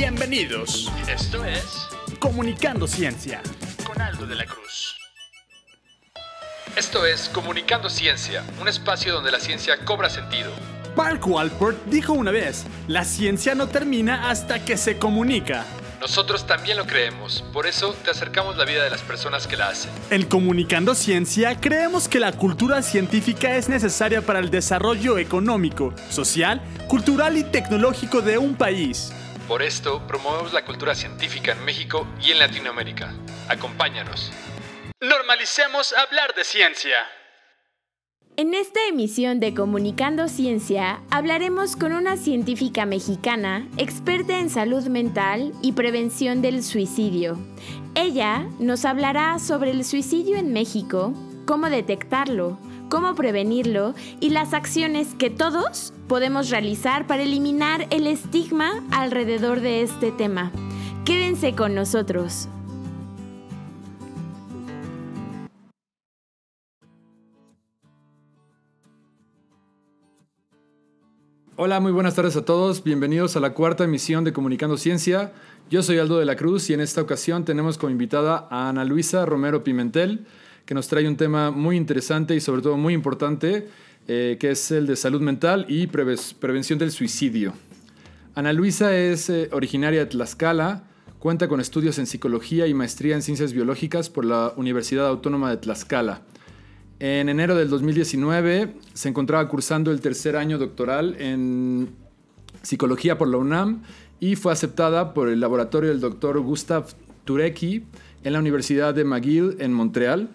Bienvenidos. Esto es Comunicando Ciencia. con Aldo de la Cruz. Esto es Comunicando Ciencia, un espacio donde la ciencia cobra sentido. Mark Walport dijo una vez, la ciencia no termina hasta que se comunica. Nosotros también lo creemos, por eso te acercamos la vida de las personas que la hacen. En Comunicando Ciencia creemos que la cultura científica es necesaria para el desarrollo económico, social, cultural y tecnológico de un país. Por esto promovemos la cultura científica en México y en Latinoamérica. Acompáñanos. Normalicemos hablar de ciencia. En esta emisión de Comunicando Ciencia hablaremos con una científica mexicana experta en salud mental y prevención del suicidio. Ella nos hablará sobre el suicidio en México, cómo detectarlo, cómo prevenirlo y las acciones que todos podemos realizar para eliminar el estigma alrededor de este tema. Quédense con nosotros. Hola, muy buenas tardes a todos. Bienvenidos a la cuarta emisión de Comunicando Ciencia. Yo soy Aldo de la Cruz y en esta ocasión tenemos como invitada a Ana Luisa Romero Pimentel, que nos trae un tema muy interesante y sobre todo muy importante, eh, que es el de salud mental y preve- prevención del suicidio. Ana Luisa es eh, originaria de Tlaxcala, cuenta con estudios en psicología y maestría en ciencias biológicas por la Universidad Autónoma de Tlaxcala. En enero del 2019 se encontraba cursando el tercer año doctoral en psicología por la UNAM y fue aceptada por el laboratorio del doctor Gustav Turecki en la Universidad de McGill en Montreal,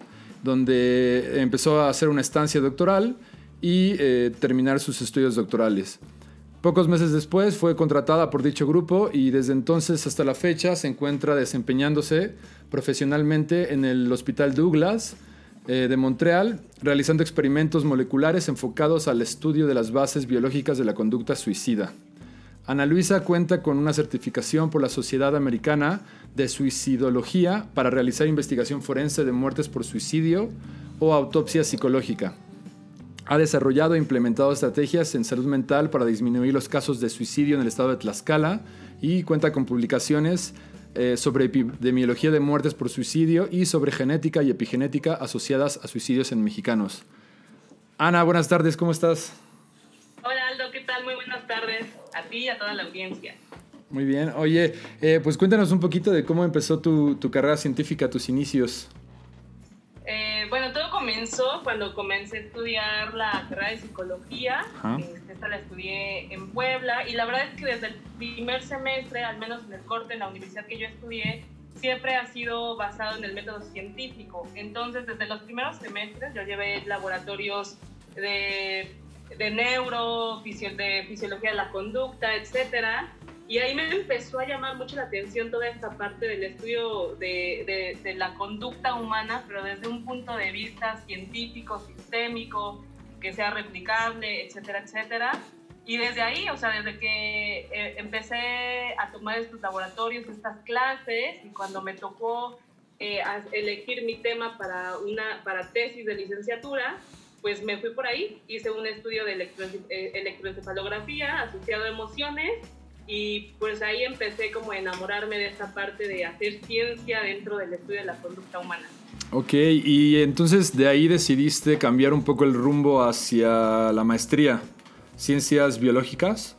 donde empezó a hacer una estancia doctoral y eh, terminar sus estudios doctorales. Pocos meses después fue contratada por dicho grupo y desde entonces hasta la fecha se encuentra desempeñándose profesionalmente en el Hospital Douglas eh, de Montreal, realizando experimentos moleculares enfocados al estudio de las bases biológicas de la conducta suicida. Ana Luisa cuenta con una certificación por la Sociedad Americana de Suicidología para realizar investigación forense de muertes por suicidio o autopsia psicológica. Ha desarrollado e implementado estrategias en salud mental para disminuir los casos de suicidio en el estado de Tlaxcala y cuenta con publicaciones eh, sobre epidemiología de muertes por suicidio y sobre genética y epigenética asociadas a suicidios en mexicanos. Ana, buenas tardes, ¿cómo estás? Hola Aldo, ¿qué tal? Muy buenas tardes a ti y a toda la audiencia. Muy bien, oye, eh, pues cuéntanos un poquito de cómo empezó tu, tu carrera científica, tus inicios. Eh, bueno, todo comenzó cuando comencé a estudiar la carrera de psicología. Ajá. Este, Esta la estudié en Puebla y la verdad es que desde el primer semestre, al menos en el corte en la universidad que yo estudié, siempre ha sido basado en el método científico. Entonces, desde los primeros semestres yo llevé laboratorios de, de neuro, de fisiología de la conducta, etcétera. Y ahí me empezó a llamar mucho la atención toda esta parte del estudio de, la conducta humana, pero desde un punto de vista científico, sistémico, que sea replicable, etcétera, etcétera. Y desde ahí, o sea, desde que eh, empecé a tomar estos laboratorios, estas clases, y cuando me tocó eh, elegir mi tema para una para tesis de licenciatura, pues me fui por ahí, hice un estudio de eh, electroencefalografía asociado a emociones y pues ahí empecé como a enamorarme de esta parte de hacer ciencia dentro del estudio de la conducta humana. Ok, y entonces de ahí decidiste cambiar un poco el rumbo hacia la maestría, ciencias biológicas.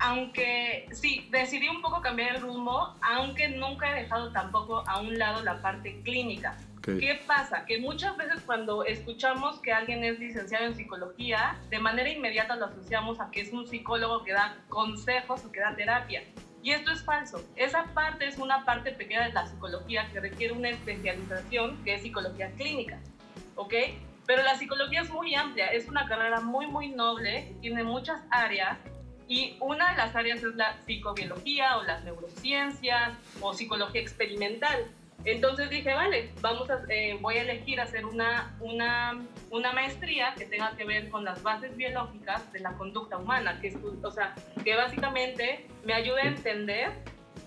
Aunque sí, decidí un poco cambiar el rumbo, aunque nunca he dejado tampoco a un lado la parte clínica. Ok. ¿Qué pasa? Que muchas veces cuando escuchamos que alguien es licenciado en psicología, de manera inmediata lo asociamos a que es un psicólogo que da consejos o que da terapia. Y esto es falso. Esa parte es una parte pequeña de la psicología que requiere una especialización que es psicología clínica. ¿Ok? Pero la psicología es muy amplia, es una carrera muy, muy noble, tiene muchas áreas y una de las áreas es la psicobiología o las neurociencias o psicología experimental. Entonces dije, vale, vamos a, eh, voy a elegir hacer una, una, una maestría que tenga que ver con las bases biológicas de la conducta humana, que, o sea, que básicamente me ayude a entender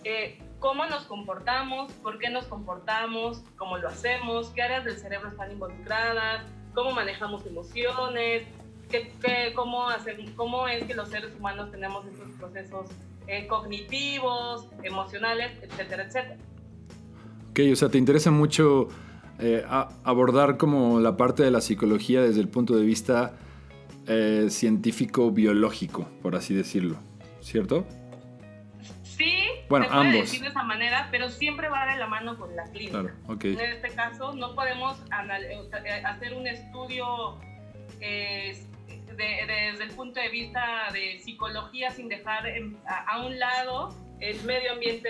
eh, cómo nos comportamos, por qué nos comportamos, cómo lo hacemos, qué áreas del cerebro están involucradas, cómo manejamos emociones, qué, qué- cómo, hacer, cómo es que los seres humanos tenemos esos procesos eh, cognitivos, emocionales, etcétera, etcétera. Ok, o sea, te interesa mucho eh, abordar como la parte de la psicología desde el punto de vista eh, científico-biológico, por así decirlo, ¿cierto? Sí, bueno, se puede ambos. decir de esa manera, pero siempre va de la mano con la clínica. Claro, ok. En este caso, no podemos hacer un estudio desde el punto de vista de psicología sin dejar a, un lado el medio ambiente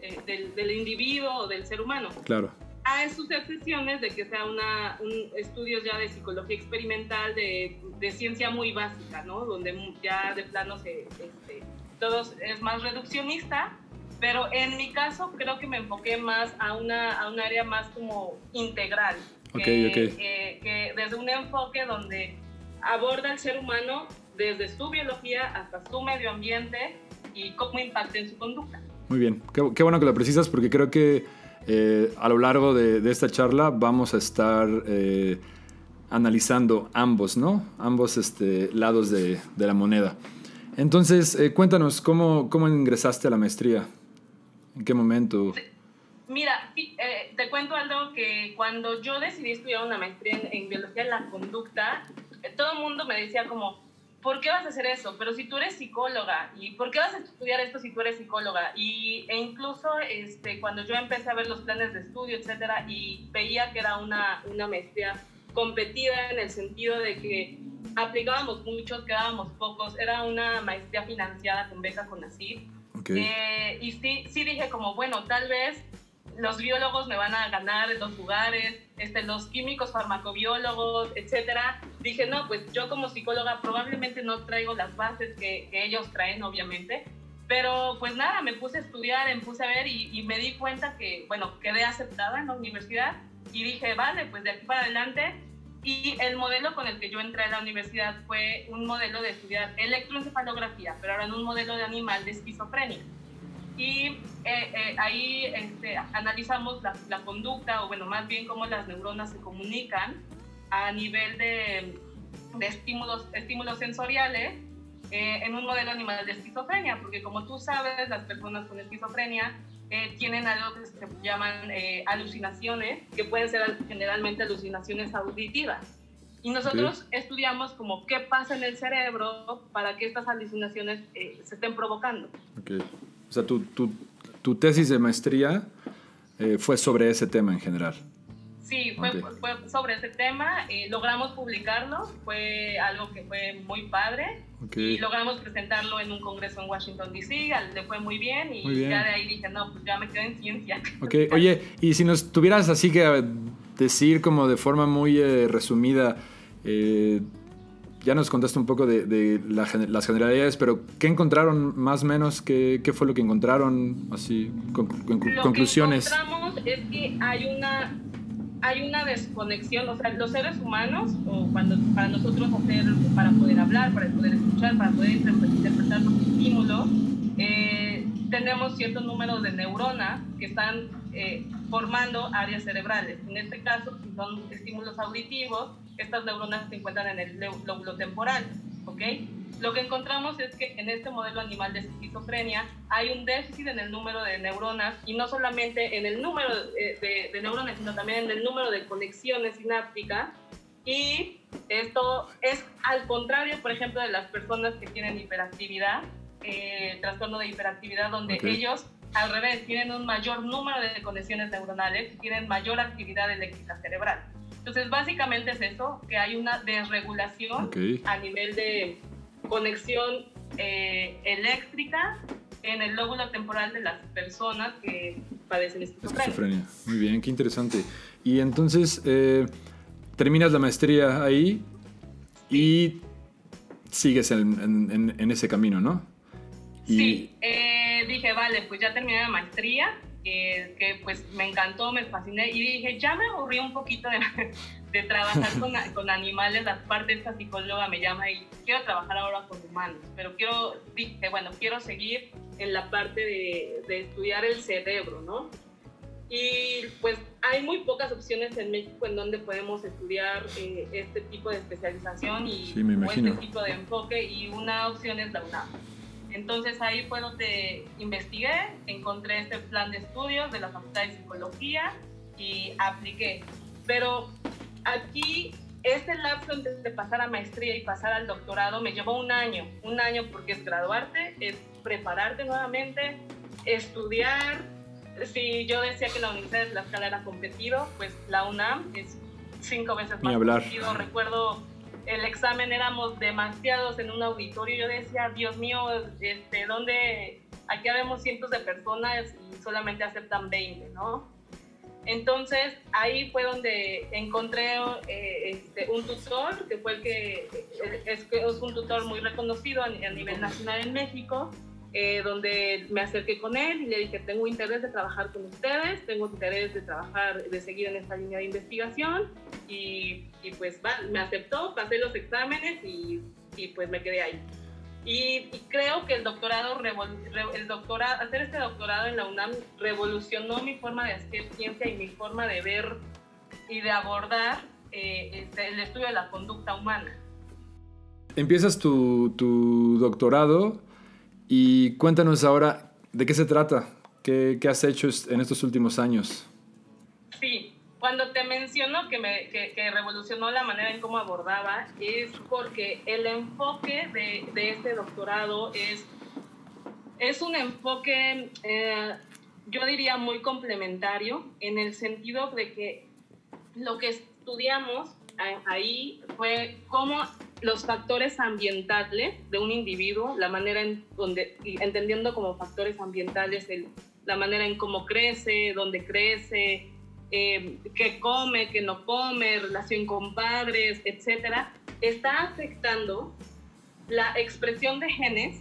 eh, del, del, individuo o del ser humano. Claro. Hay sus excepciones de que sea una, un estudio ya de psicología experimental, de, de, ciencia muy básica, ¿no? Donde ya de plano se, este, todo es más reduccionista, pero en mi caso creo que me enfoqué más a una, a un área más como integral. Okay, que, que desde un enfoque donde aborda al ser humano desde su biología hasta su medio ambiente y cómo impacta en su conducta. Muy bien, qué, bueno que lo precisas porque creo que eh, a lo largo de, esta charla vamos a estar eh, analizando ambos, ¿no? Ambos este, lados de, la moneda. Entonces, eh, cuéntanos, ¿cómo, ¿cómo ingresaste a la maestría? ¿En qué momento? Mira, te cuento algo que cuando yo decidí estudiar una maestría en, en biología de la conducta, todo el mundo me decía como, ¿por qué vas a hacer eso? Pero si tú eres psicóloga, ¿y por qué vas a estudiar esto si tú eres psicóloga? Y, e incluso este, cuando yo empecé a ver los planes de estudio, etcétera, y veía que era una, una maestría competida en el sentido de que aplicábamos muchos, quedábamos pocos, era una maestría financiada con beca con así. Eh, y sí, sí dije como, bueno, tal vez los biólogos me van a ganar en los lugares, este, los químicos, farmacobiólogos, etcétera. Dije, no, pues yo como psicóloga probablemente no traigo las bases que, ellos traen, obviamente. Pero pues nada, me puse a estudiar, me puse a ver y, y, me di cuenta que, bueno, quedé aceptada en la universidad y dije, vale, pues de aquí para adelante. Y el modelo con el que yo entré a la universidad fue un modelo de estudiar electroencefalografía, pero ahora en un modelo de animal de esquizofrenia y eh, eh, ahí este, analizamos la, la, conducta, o bueno, más bien cómo las neuronas se comunican a nivel de, de estímulos, estímulos sensoriales eh, en un modelo animal de esquizofrenia, porque como tú sabes, las personas con esquizofrenia tienen algo que se llaman alucinaciones, que pueden ser generalmente alucinaciones auditivas. Y nosotros estudiamos como qué pasa en el cerebro para que estas alucinaciones se estén provocando. Okay. O sea, tu, tu, tu tesis de maestría eh, fue sobre ese tema en general. Sí, fue, fue sobre ese tema. Eh, logramos publicarlo, fue algo que fue muy padre. Y logramos presentarlo en un congreso en Washington, D.C. Le fue muy bien y ya de ahí dije, no, pues ya me quedo en ciencia. Ok, oye, y si nos tuvieras así que decir como de forma muy eh, resumida, ya nos contaste un poco de, las generalidades, pero ¿qué encontraron más o menos? ¿Qué, qué fue lo que encontraron? Así, con, conclusiones. Lo que encontramos es que hay una, hay una desconexión, o sea, los seres humanos, o cuando para nosotros hacer, para poder hablar, para poder escuchar, para poder interpretar los estímulos, eh, tenemos cierto número de neuronas que están eh, formando áreas cerebrales. En este caso, si son estímulos auditivos, estas neuronas se encuentran en el lóbulo temporal, ¿ok? Lo que encontramos es que en este modelo animal de esquizofrenia hay un déficit en el número de neuronas y no solamente en el número de, de neuronas, sino también en el número de conexiones sinápticas. Y esto es al contrario, por ejemplo, de las personas que tienen hiperactividad, eh, trastorno de hiperactividad, donde ellos al revés tienen un mayor número de conexiones neuronales y tienen mayor actividad eléctrica cerebral. Entonces, básicamente es eso, que hay una desregulación a nivel de conexión eh, eléctrica en el lóbulo temporal de las personas que padecen esquizofrenia. Muy bien, qué interesante. Y entonces, eh, terminas la maestría ahí y sigues en, en, ese camino, ¿no? Sí, eh, dije, vale, pues ya terminé la maestría que, pues me encantó, me fasciné y dije, ya me aburrí un poquito de, de trabajar con, con, animales, la parte de esta psicóloga me llama y quiero trabajar ahora con humanos, pero quiero, dije, bueno, quiero seguir en la parte de, de estudiar el cerebro, ¿no? Y pues hay muy pocas opciones en México en donde podemos estudiar eh, este tipo de especialización y este tipo de enfoque y una opción es la UNAM. Entonces ahí fue donde investigué, encontré este plan de estudios de la Facultad de Psicología y apliqué. Pero aquí, este lapso de pasar a maestría y pasar al doctorado me llevó un año, un año porque es graduarte, es prepararte nuevamente, estudiar. Si yo decía que la Universidad de Tlaxcala era competido, pues la UNAM es cinco veces más competido. Recuerdo el examen éramos demasiados en un auditorio. Yo decía, Dios mío, este, ¿dónde? Aquí vemos cientos de personas y solamente aceptan 20, ¿no? Entonces ahí fue donde encontré eh, este, un tutor, que fue el que es, es un tutor muy reconocido a, nivel nacional en México, eh, donde me acerqué con él y le dije, tengo interés de trabajar con ustedes, tengo interés de trabajar, de seguir en esta línea de investigación y, y pues me aceptó, pasé los exámenes y, y pues me quedé ahí. Y, creo que el doctorado, el doctorado, hacer este doctorado en la UNAM revolucionó mi forma de hacer ciencia y mi forma de ver y de abordar eh, este, el estudio de la conducta humana. Empiezas tu, tu, doctorado y cuéntanos ahora de qué se trata, qué, qué has hecho en estos últimos años. Sí, cuando te menciono que, me, que, revolucionó la manera en cómo abordaba, es porque el enfoque de, de este doctorado es, es un enfoque, eh, yo diría, muy complementario, en el sentido de que lo que estudiamos ahí fue cómo los factores ambientales de un individuo, la manera en donde, entendiendo como factores ambientales el, la manera en cómo crece, dónde crece, eh, qué come, qué no come, relación con padres, etcétera, está afectando la expresión de genes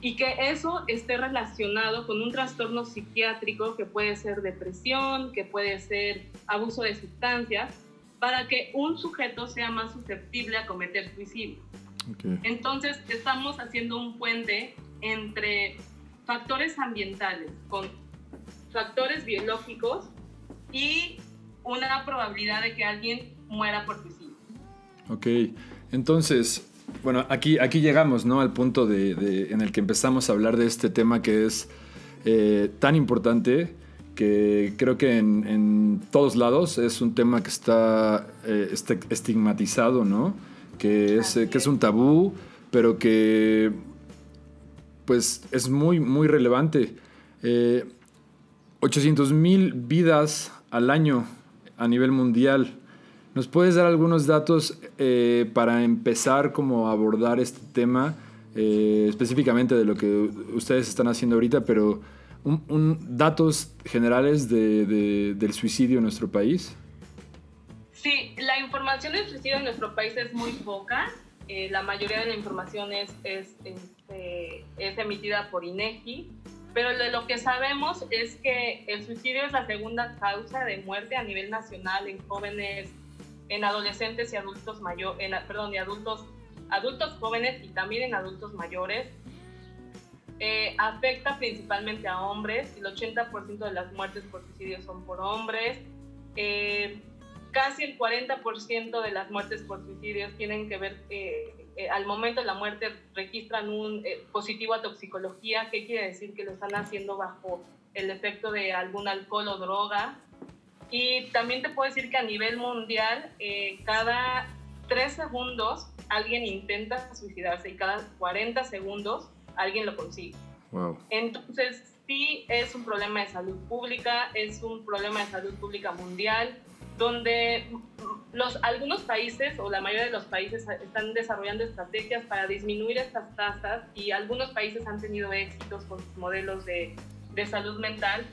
y que eso esté relacionado con un trastorno psiquiátrico que puede ser depresión, que puede ser abuso de sustancias, para que un sujeto sea más susceptible a cometer suicidio. Entonces, estamos haciendo un puente entre factores ambientales con factores biológicos y una probabilidad de que alguien muera por suicidio. Ok, entonces, bueno, aquí, aquí llegamos ¿no? al punto de, en el que empezamos a hablar de este tema que es eh, tan importante que creo que en, todos lados es un tema que está eh, este, estigmatizado, ¿no? Que es, que es un tabú, pero que pues es muy, muy relevante. 800 eh, mil vidas al año a nivel mundial. ¿Nos puedes dar algunos datos eh, para empezar como a abordar este tema, eh, específicamente de lo que ustedes están haciendo ahorita, pero datos generales del suicidio en nuestro país? Sí, la información del suicidio en nuestro país es muy poca. Eh, la mayoría de la información es, es, este, es emitida por INEGI pero de lo que sabemos es que el suicidio es la segunda causa de muerte a nivel nacional en jóvenes, en adolescentes y adultos mayores, perdón, y adultos, adultos jóvenes y también en adultos mayores. Eh, afecta principalmente a hombres, el 80% de las muertes por suicidio son por hombres. Eh, casi el 40% de las muertes por suicidios tienen que ver eh, eh, al momento de la muerte registran un eh, positivo a toxicología, ¿qué quiere decir? Que lo están haciendo bajo el efecto de algún alcohol o droga. Y también te puedo decir que a nivel mundial, eh, cada tres segundos alguien intenta suicidarse y cada 40 segundos alguien lo consigue. Entonces, sí es un problema de salud pública, es un problema de salud pública mundial, donde los, algunos países o la mayoría de los países están desarrollando estrategias para disminuir estas tasas y algunos países han tenido éxitos con sus modelos de, de salud mental,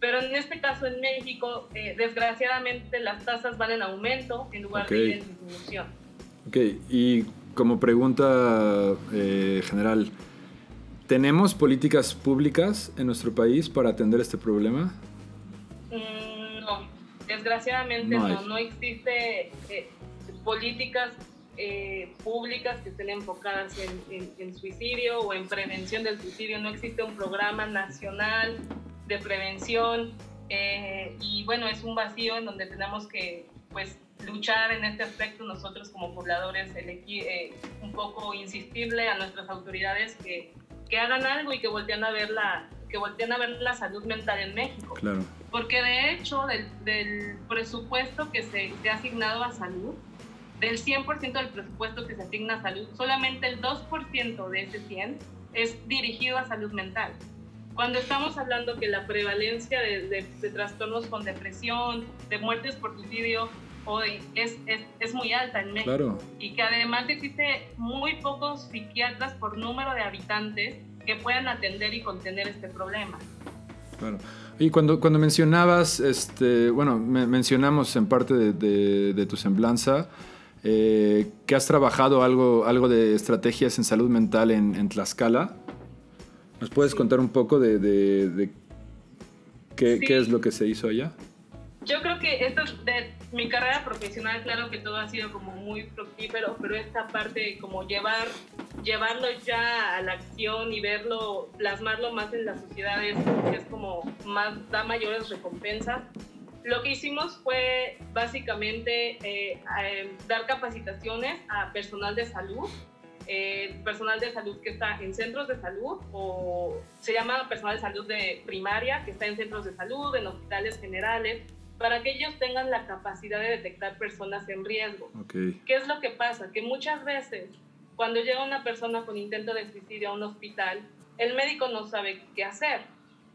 pero en este caso en México, eh, desgraciadamente las tasas van en aumento en lugar de ir en disminución. Ok, y como pregunta eh, general, ¿tenemos políticas públicas en nuestro país para atender este problema? Desgraciadamente no, no, existe eh, políticas eh, públicas que estén enfocadas en, suicidio o en prevención del suicidio. No existe un programa nacional de prevención eh, y bueno, es un vacío en donde tenemos que pues luchar en este aspecto nosotros como pobladores, un poco insistirle a nuestras autoridades que, que hagan algo y que volteen a ver la, que volteen a ver la salud mental en México. Claro. Porque de hecho, del, del presupuesto que se, se, ha asignado a salud, del 100% del presupuesto que se asigna a salud, solamente el 2% de ese 100 es dirigido a salud mental. Cuando estamos hablando que la prevalencia de, de, de trastornos con depresión, de muertes por suicidio, hoy es, es, es, muy alta en México. Claro. Y que además existe muy pocos psiquiatras por número de habitantes que puedan atender y contener este problema. Claro. Y cuando, cuando mencionabas, este, bueno, me, mencionamos en parte de, de, de tu semblanza, eh, que has trabajado algo, algo de estrategias en salud mental en, en Tlaxcala. ¿Nos puedes contar un poco de, de qué, sí. qué, es lo que se hizo allá? Yo creo que esto de mi carrera profesional, claro que todo ha sido como muy fructífero, pero esta parte como llevar, llevarlo ya a la acción y verlo, plasmarlo más en la sociedad es, es como más, da mayores recompensas. Lo que hicimos fue básicamente eh, eh, dar capacitaciones a personal de salud, eh, personal de salud que está en centros de salud o se llama personal de salud de primaria que está en centros de salud, en hospitales generales, para que ellos tengan la capacidad de detectar personas en riesgo. Okay. ¿Qué es lo que pasa? Que muchas veces cuando llega una persona con intento de suicidio a un hospital, el médico no sabe qué hacer.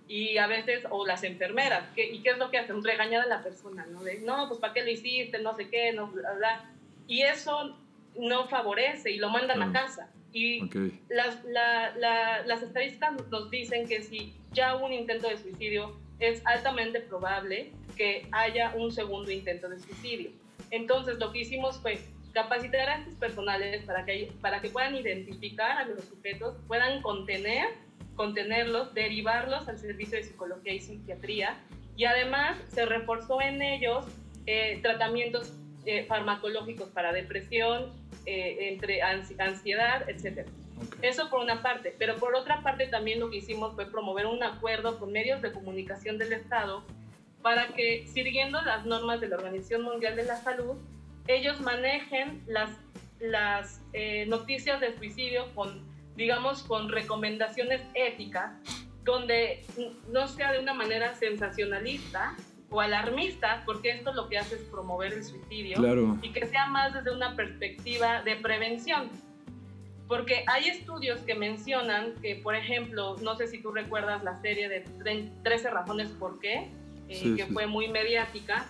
Y a veces, o las enfermeras, ¿qué, ¿y qué es lo que hacen? Regañar a la persona, ¿no? De, no, pues ¿para qué lo hiciste? No sé qué, no, bla, bla. Y eso no favorece y lo mandan a casa. Y Okay. las, la- la- las estadísticas nos dicen que si ya hubo un intento de suicidio, es altamente probable que haya un segundo intento de suicidio. Entonces, lo que hicimos fue capacitar a estos personales para que, para que puedan identificar a los sujetos, puedan contener, contenerlos, derivarlos al servicio de psicología y psiquiatría. Y además se reforzó en ellos eh, tratamientos eh, farmacológicos para depresión, eh, entre ansi- ansiedad, etc. Okay. Eso por una parte, pero por otra parte también lo que hicimos fue promover un acuerdo con medios de comunicación del Estado para que, siguiendo las normas de la Organización Mundial de la Salud, ellos manejen las, las eh, noticias de suicidio con, digamos, con recomendaciones éticas, donde no sea de una manera sensacionalista o alarmista, porque esto lo que hace es promover el suicidio, Claro. y que sea más desde una perspectiva de prevención. Porque hay estudios que mencionan que, por ejemplo, no sé si tú recuerdas la serie de Tre- 13 razones por qué, eh, Sí, que sí. fue muy mediática.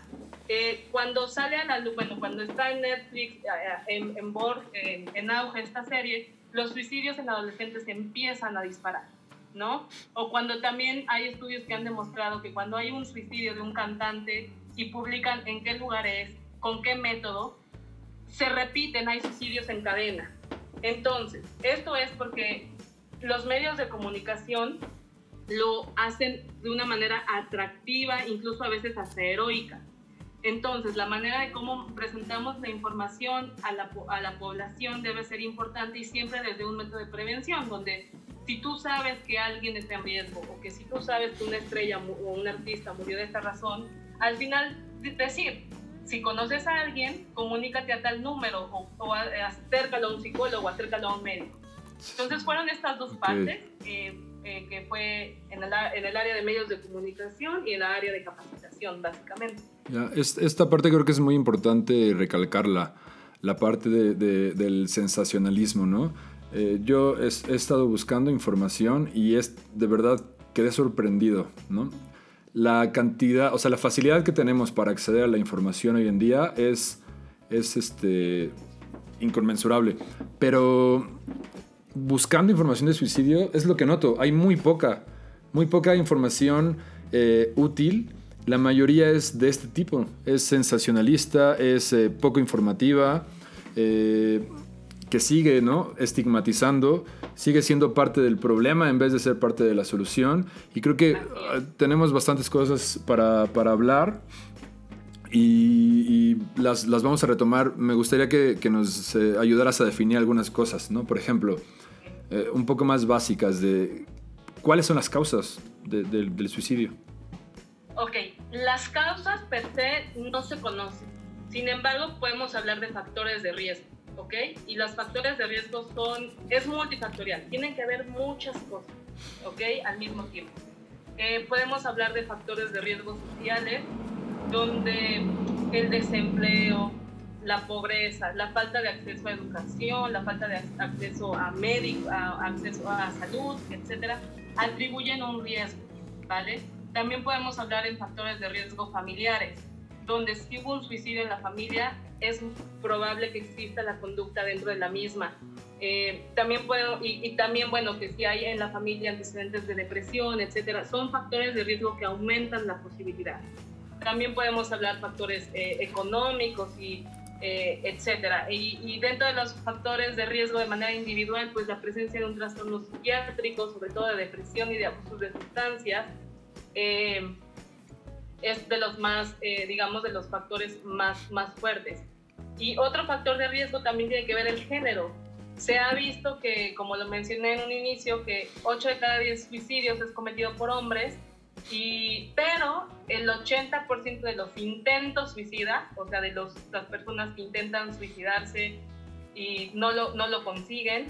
eh, cuando sale a la luz, bueno, cuando está en Netflix, eh, en, en, Borg, en, en auge esta serie, los suicidios en adolescentes empiezan a disparar, ¿no? O cuando también hay estudios que han demostrado que cuando hay un suicidio de un cantante y publican en qué lugar es, con qué método, se repiten, hay suicidios en cadena. Entonces, esto es porque los medios de comunicación lo hacen de una manera atractiva, incluso a veces hasta heroica. Entonces, la manera de cómo presentamos la información a la, población debe ser importante y siempre desde un método de prevención, donde si tú sabes que alguien está en riesgo o que si tú sabes que una estrella o un artista murió de esta razón, al final de- decir, si conoces a alguien, comunícate a tal número o, o a- acércalo a un psicólogo, acércalo a un médico. Entonces fueron estas dos Ok. partes, eh, eh, que fue en el, en el área de medios de comunicación y en la área de capacitación, básicamente. Ya, es- esta parte creo que es muy importante recalcarla, la parte de- de- del sensacionalismo, ¿no? Eh, yo he, he estado buscando información y es de verdad quedé sorprendido, ¿no? La cantidad, o sea, la facilidad que tenemos para acceder a la información hoy en día es, es este, inconmensurable. Pero buscando información de suicidio es lo que noto. Hay muy poca, muy poca información eh, útil. La mayoría es de este tipo. Es sensacionalista, es eh, poco informativa, eh, que sigue ¿no? estigmatizando, sigue siendo parte del problema en vez de ser parte de la solución. Y creo que ah, tenemos bastantes cosas para, para hablar y, y las, las vamos a retomar. Me gustaría que, que nos eh, ayudaras a definir algunas cosas, ¿no? Por ejemplo, eh, un poco más básicas de cuáles son las causas de- del- del suicidio. Ok, las causas per se no se conocen. Sin embargo, podemos hablar de factores de riesgo. ¿Ok? Y los factores de riesgo son, es multifactorial, tienen que haber muchas cosas, ¿ok? Al mismo tiempo. Eh, podemos hablar de factores de riesgo sociales, donde el desempleo, la pobreza, la falta de acceso a educación, la falta de acceso a médico, a, acceso a salud, etcétera, atribuyen un riesgo, ¿vale? También podemos hablar en factores de riesgo familiares, donde si hubo un suicidio en la familia, es probable que exista la conducta dentro de la misma. Eh, también puedo, y, también, bueno, que si hay en la familia antecedentes de depresión, etcétera, son factores de riesgo que aumentan la posibilidad. También podemos hablar factores eh, económicos y eh, etcétera. Y, y, dentro de los factores de riesgo de manera individual, pues la presencia de un trastorno psiquiátrico, sobre todo de depresión y de abusos de sustancias, eh, es de los más, eh, digamos, de los factores más, más fuertes. Y otro factor de riesgo también tiene que ver el género. Se ha visto que, como lo mencioné en un inicio, que 8 de cada 10 suicidios es cometido por hombres y, pero el 80% de los intentos suicidas, o sea, de los, las personas que intentan suicidarse y no lo, no lo consiguen,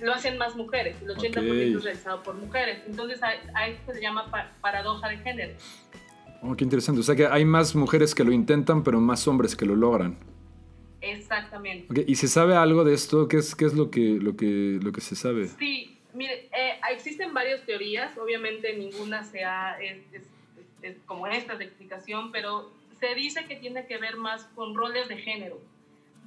lo hacen más mujeres. El 80% es realizado por mujeres. Entonces, a, esto se llama paradoja de género. Oh, qué interesante. O sea que hay más mujeres que lo intentan, pero más hombres que lo logran. Exactamente. ¿Y se sabe algo de esto? ¿Qué es, qué es lo, que, lo, que, lo que se sabe? Sí, Mire, eh, existen varias teorías, obviamente ninguna sea es, como esta de explicación, pero se dice que tiene que ver más con roles de género,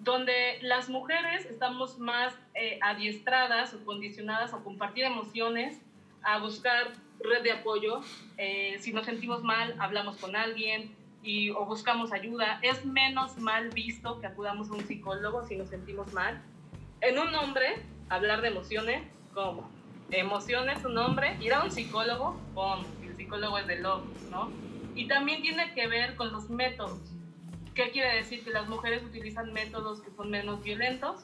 donde las mujeres estamos más eh, adiestradas o condicionadas a compartir emociones, a buscar red de apoyo. Eh, si nos sentimos mal, hablamos con alguien y, o buscamos ayuda. Es menos mal visto que acudamos a un psicólogo si nos sentimos mal. En un hombre, hablar de emociones, ¿cómo? emociones su nombre, ir a un psicólogo, ¡pum! El psicólogo es de loco, ¿no? Y también tiene que ver con los métodos. ¿Qué quiere decir? Que las mujeres utilizan métodos que son menos violentos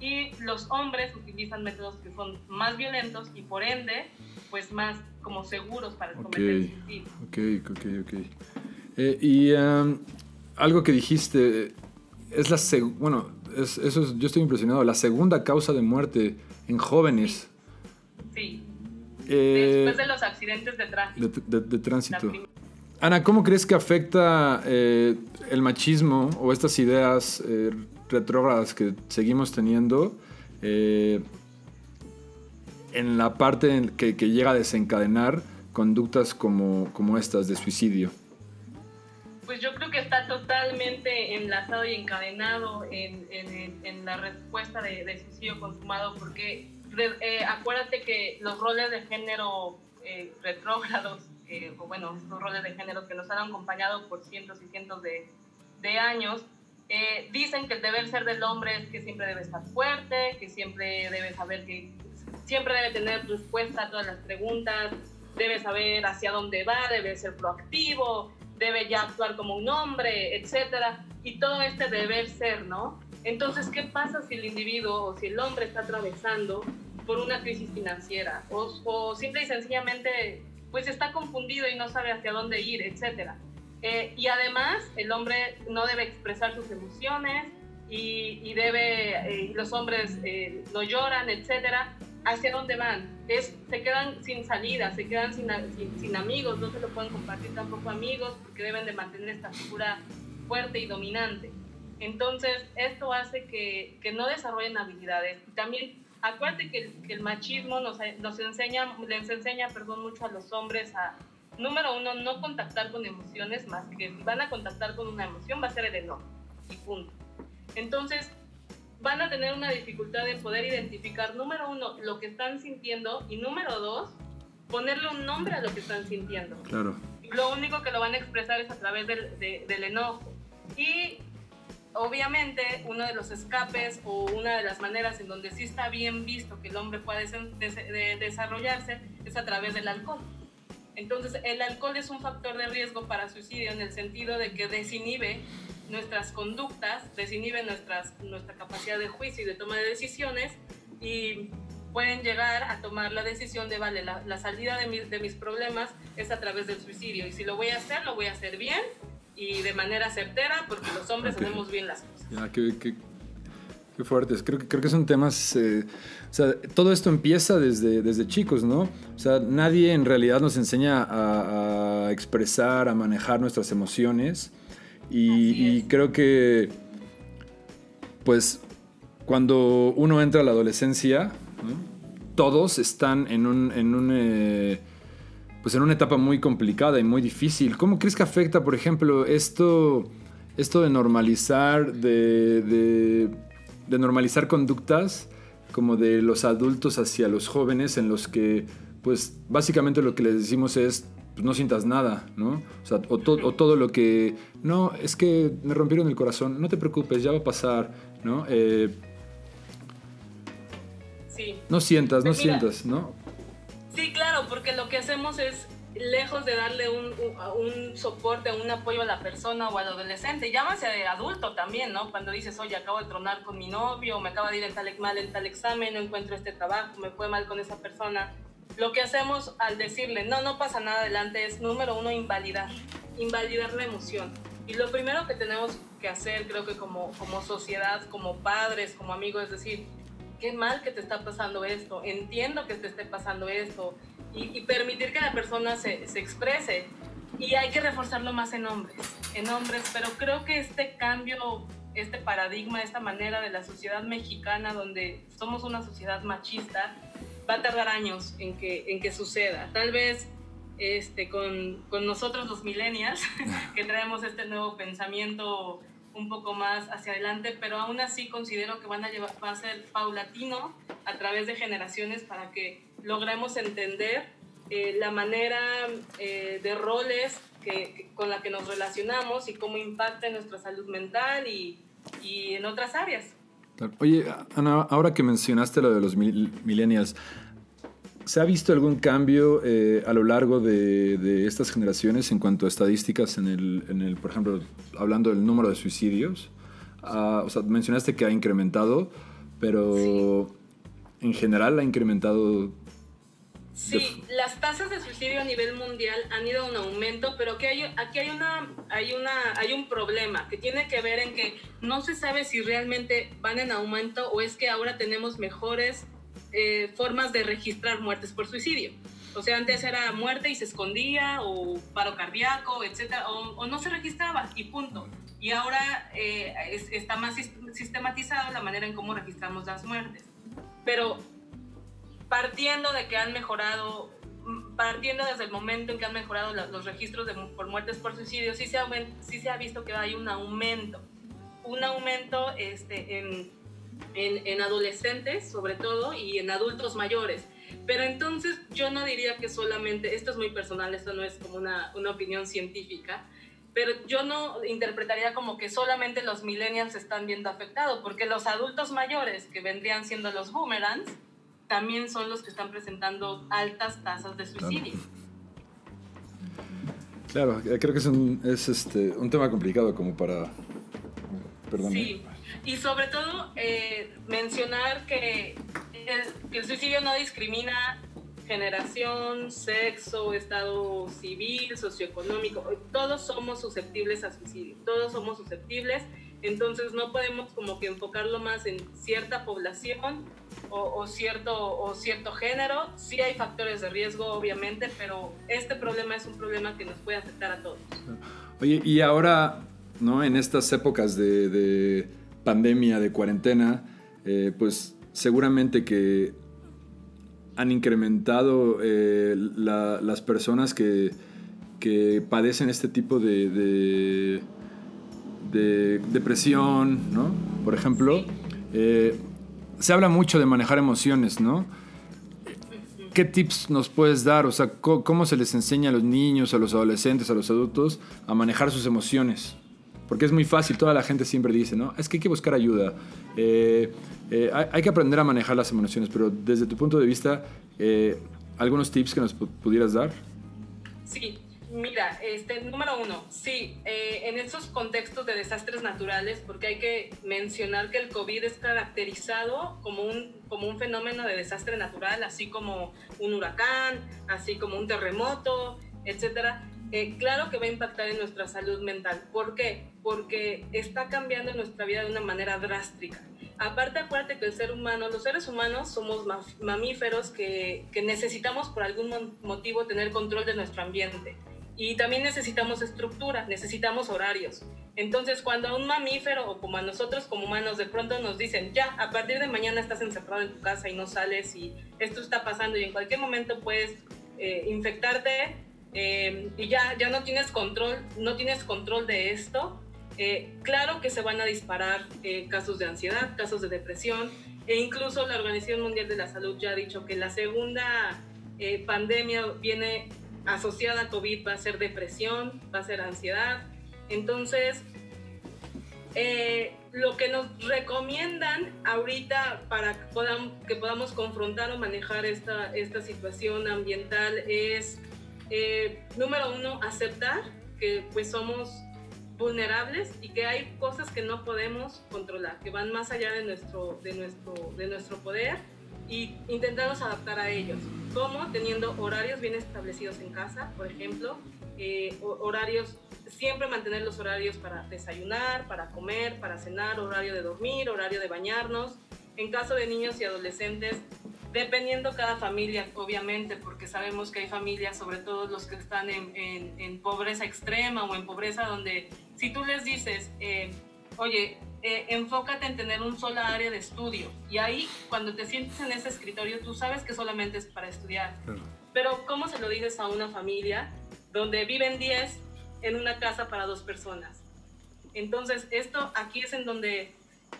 y los hombres utilizan métodos que son más violentos y por ende, pues más como seguros para cometer suicidio. Ok, ok, ok. Eh, y um, algo que dijiste, es la bueno, es, eso yo estoy impresionado, la segunda causa de muerte en jóvenes. Sí. Eh, Después de los accidentes de tránsito. De, tránsito. Ana, ¿cómo crees que afecta eh, el machismo o estas ideas eh, retrógradas que seguimos teniendo en la parte que, llega a desencadenar conductas como, como estas de suicidio? Pues yo creo que está totalmente enlazado y encadenado en, la respuesta de, suicidio consumado, porque eh, acuérdate que los roles de género eh, retrógrados, eh, o bueno, estos roles de género que nos han acompañado por cientos y cientos de años, dicen que el deber ser del hombre es que siempre debe estar fuerte, que siempre debe saber que siempre debe tener respuesta a todas las preguntas, debe saber hacia dónde va, debe ser proactivo, debe ya actuar como un hombre, etcétera, y todo este deber ser, ¿no? Entonces, ¿qué pasa si el individuo o si el hombre está atravesando por una crisis financiera o, o simple y sencillamente pues está confundido y no sabe hacia dónde ir, etcétera? Eh, y además, el hombre no debe expresar sus emociones y, y debe, eh, los hombres eh, no lloran, etcétera. ¿Hacia dónde van? Es, se quedan sin salida, se quedan sin, sin, sin, amigos, no se lo pueden compartir tampoco amigos porque deben de mantener esta figura fuerte y dominante. Entonces, esto hace que, que no desarrollen habilidades. También, acuérdate que, que el machismo nos, nos, enseña, les enseña perdón, mucho a los hombres a, número uno, no contactar con emociones, más que si van a contactar con una emoción, va a ser el enojo. Y punto. Entonces, van a tener una dificultad en poder identificar, número uno, lo que están sintiendo y número dos, ponerle un nombre a lo que están sintiendo. Claro. Lo único que lo van a expresar es a través del, del enojo. Y obviamente uno de los escapes o una de las maneras en donde sí está bien visto que el hombre puede desarrollarse es a través del alcohol. Entonces el alcohol es un factor de riesgo para suicidio en el sentido de que desinhibe nuestras conductas, desinhibe nuestras, nuestra capacidad de juicio y de toma de decisiones y pueden llegar a tomar la decisión de, vale, la, salida de, de mis problemas es a través del suicidio y si lo voy a hacer, lo voy a hacer bien y de manera certera, porque los hombres okay. bien las cosas. Ya, qué, Qué fuertes. Creo que, creo que son temas. Eh, o sea, todo esto empieza desde, desde chicos, ¿no? O sea, nadie en realidad nos enseña a, expresar, a manejar nuestras emociones. Y, creo que, pues, cuando uno entra a la adolescencia, todos están en un. En un eh, pues en una etapa muy complicada y muy difícil. ¿Cómo crees que afecta, por ejemplo, esto, esto de normalizar, de de normalizar conductas como de los adultos hacia los jóvenes en los que pues básicamente lo que les decimos es pues, no sientas nada, ¿no? O, sea, o, todo lo que, no, es que me rompieron el corazón, no te preocupes, ya va a pasar, ¿no? Eh, sí. No sientas, no pues sientas, ¿no? Sí, claro, porque lo que hacemos es lejos de darle un, un, soporte, un apoyo a la persona o al adolescente, llámase adulto también, ¿no? Cuando dices, oye, acabo de tronar con mi novio, me acaba de ir en tal, mal en tal examen, no encuentro este trabajo, me fue mal con esa persona. Lo que hacemos al decirle, no, no pasa nada adelante, es número uno, invalidar, invalidar la emoción. Y lo primero que tenemos que hacer, creo que como, como sociedad, como padres, como amigos, es decir, qué mal que te está pasando esto, entiendo que te esté pasando esto, y, permitir que la persona se, se, exprese. Y hay que reforzarlo más en hombres, en hombres, pero creo que este cambio, este paradigma, esta manera de la sociedad mexicana, donde somos una sociedad machista, va a tardar años en que, en que suceda. Tal vez este, con, con nosotros los millennials, que traemos este nuevo pensamiento un poco más hacia adelante, pero aún así considero que van a llevar, va a ser paulatino a través de generaciones para que logremos entender eh, la manera eh, de roles que, con la que nos relacionamos y cómo impacta en nuestra salud mental y, y en otras áreas. Oye, Ana, ahora que mencionaste lo de los millennials, ¿se ha visto algún cambio eh, a lo largo de, de, estas generaciones en cuanto a estadísticas en el, en el por ejemplo, hablando del número de suicidios? Ah, o sea, mencionaste que ha incrementado, pero en general ha incrementado Sí, las tasas de suicidio a nivel mundial han ido en aumento, pero que hay, aquí hay, una, hay, una, hay un problema que tiene que ver en que no se sabe si realmente van en aumento o es que ahora tenemos mejores eh, formas de registrar muertes por suicidio. O sea, antes era muerte y se escondía, o paro cardíaco, etcétera, o, no se registraba y punto. Y ahora eh, está más sistematizado la manera en cómo registramos las muertes. Pero partiendo de que han mejorado, partiendo desde el momento en que han mejorado los registros de, por muertes por suicidio, sí se, sí se ha visto que hay un aumento, un aumento este, en, en, en adolescentes sobre todo y en adultos mayores. Pero entonces yo no diría que solamente, esto es muy personal, esto no es como una, una opinión científica, pero yo no interpretaría como que solamente los millennials están viendo afectados, porque los adultos mayores, que vendrían siendo los boomerangs, también son los que están presentando altas tasas de suicidio. Claro, eh, creo que es un, es este, un tema complicado como para... Perdón. Sí, y sobre todo eh, mencionar que el, que el suicidio no discrimina generación, sexo, estado civil, socioeconómico, todos somos susceptibles a suicidio, todos somos susceptibles, entonces no podemos como que enfocarlo más en cierta población o, cierto, o cierto género. Sí hay factores de riesgo, obviamente, pero este problema es un problema que nos puede afectar a todos. Oye, y ahora, ¿no? En estas épocas de, pandemia, de cuarentena, eh, pues seguramente que han incrementado eh, las personas que, que, padecen este tipo de, de, de depresión, ¿no? Por ejemplo. Eh, se habla mucho de manejar emociones, ¿no? ¿Qué tips nos puedes dar? O sea, ¿cómo se les enseña a los niños, a los adolescentes, a los adultos a manejar sus emociones? Porque es muy fácil, toda la gente siempre dice, ¿no? Es que hay que buscar ayuda. Eh, eh, hay, que aprender a manejar las emociones, pero desde tu punto de vista, eh, ¿algunos tips que nos pudieras dar? Sí, Mira, este, número uno, sí, eh, en esos contextos de desastres naturales, porque hay que mencionar que el COVID es caracterizado como un, como un fenómeno de desastre natural, así como un huracán, así como un terremoto, etcétera. Eh, claro que va a impactar en nuestra salud mental. ¿Por qué? Porque está cambiando nuestra vida de una manera drástica. Aparte, acuérdate que el ser humano, los seres humanos somos mamíferos que, que necesitamos por algún motivo tener control de nuestro ambiente. Y también necesitamos estructura, necesitamos horarios. Entonces, cuando a un mamífero o como a nosotros como humanos de pronto nos dicen, ya, a partir de mañana estás encerrado en tu casa y no sales y esto está pasando y en cualquier momento puedes eh, infectarte eh, y ya, ya no tienes control, no tienes control de esto, eh, claro que se van a disparar casos de ansiedad, casos de depresión e incluso la Organización Mundial de la Salud ya ha dicho que la segunda pandemia viene asociada a COVID va a ser depresión, va a ser ansiedad. Entonces, eh, lo que nos recomiendan ahorita para que podamos, confrontar o manejar esta, esta situación ambiental es, eh, número uno, aceptar que pues somos vulnerables y que hay cosas que no podemos controlar, que van más allá de nuestro, de nuestro, de nuestro poder y intentarnos adaptar a ellos. como Teniendo horarios bien establecidos en casa, por ejemplo, eh, horarios, siempre mantener los horarios para desayunar, para comer, para cenar, horario de dormir, horario de bañarnos. En caso de niños y adolescentes, dependiendo cada familia, obviamente, porque sabemos que hay familias, sobre todo los que están en, en, pobreza extrema o en pobreza donde si tú les dices, eh, oye, eh, enfócate en tener un solo área de estudio. Y ahí, cuando te sientes en ese escritorio, tú sabes que solamente es para estudiar. Pero, ¿cómo se lo dices a una familia donde viven 10 en una casa para dos personas? Entonces, esto aquí es en donde,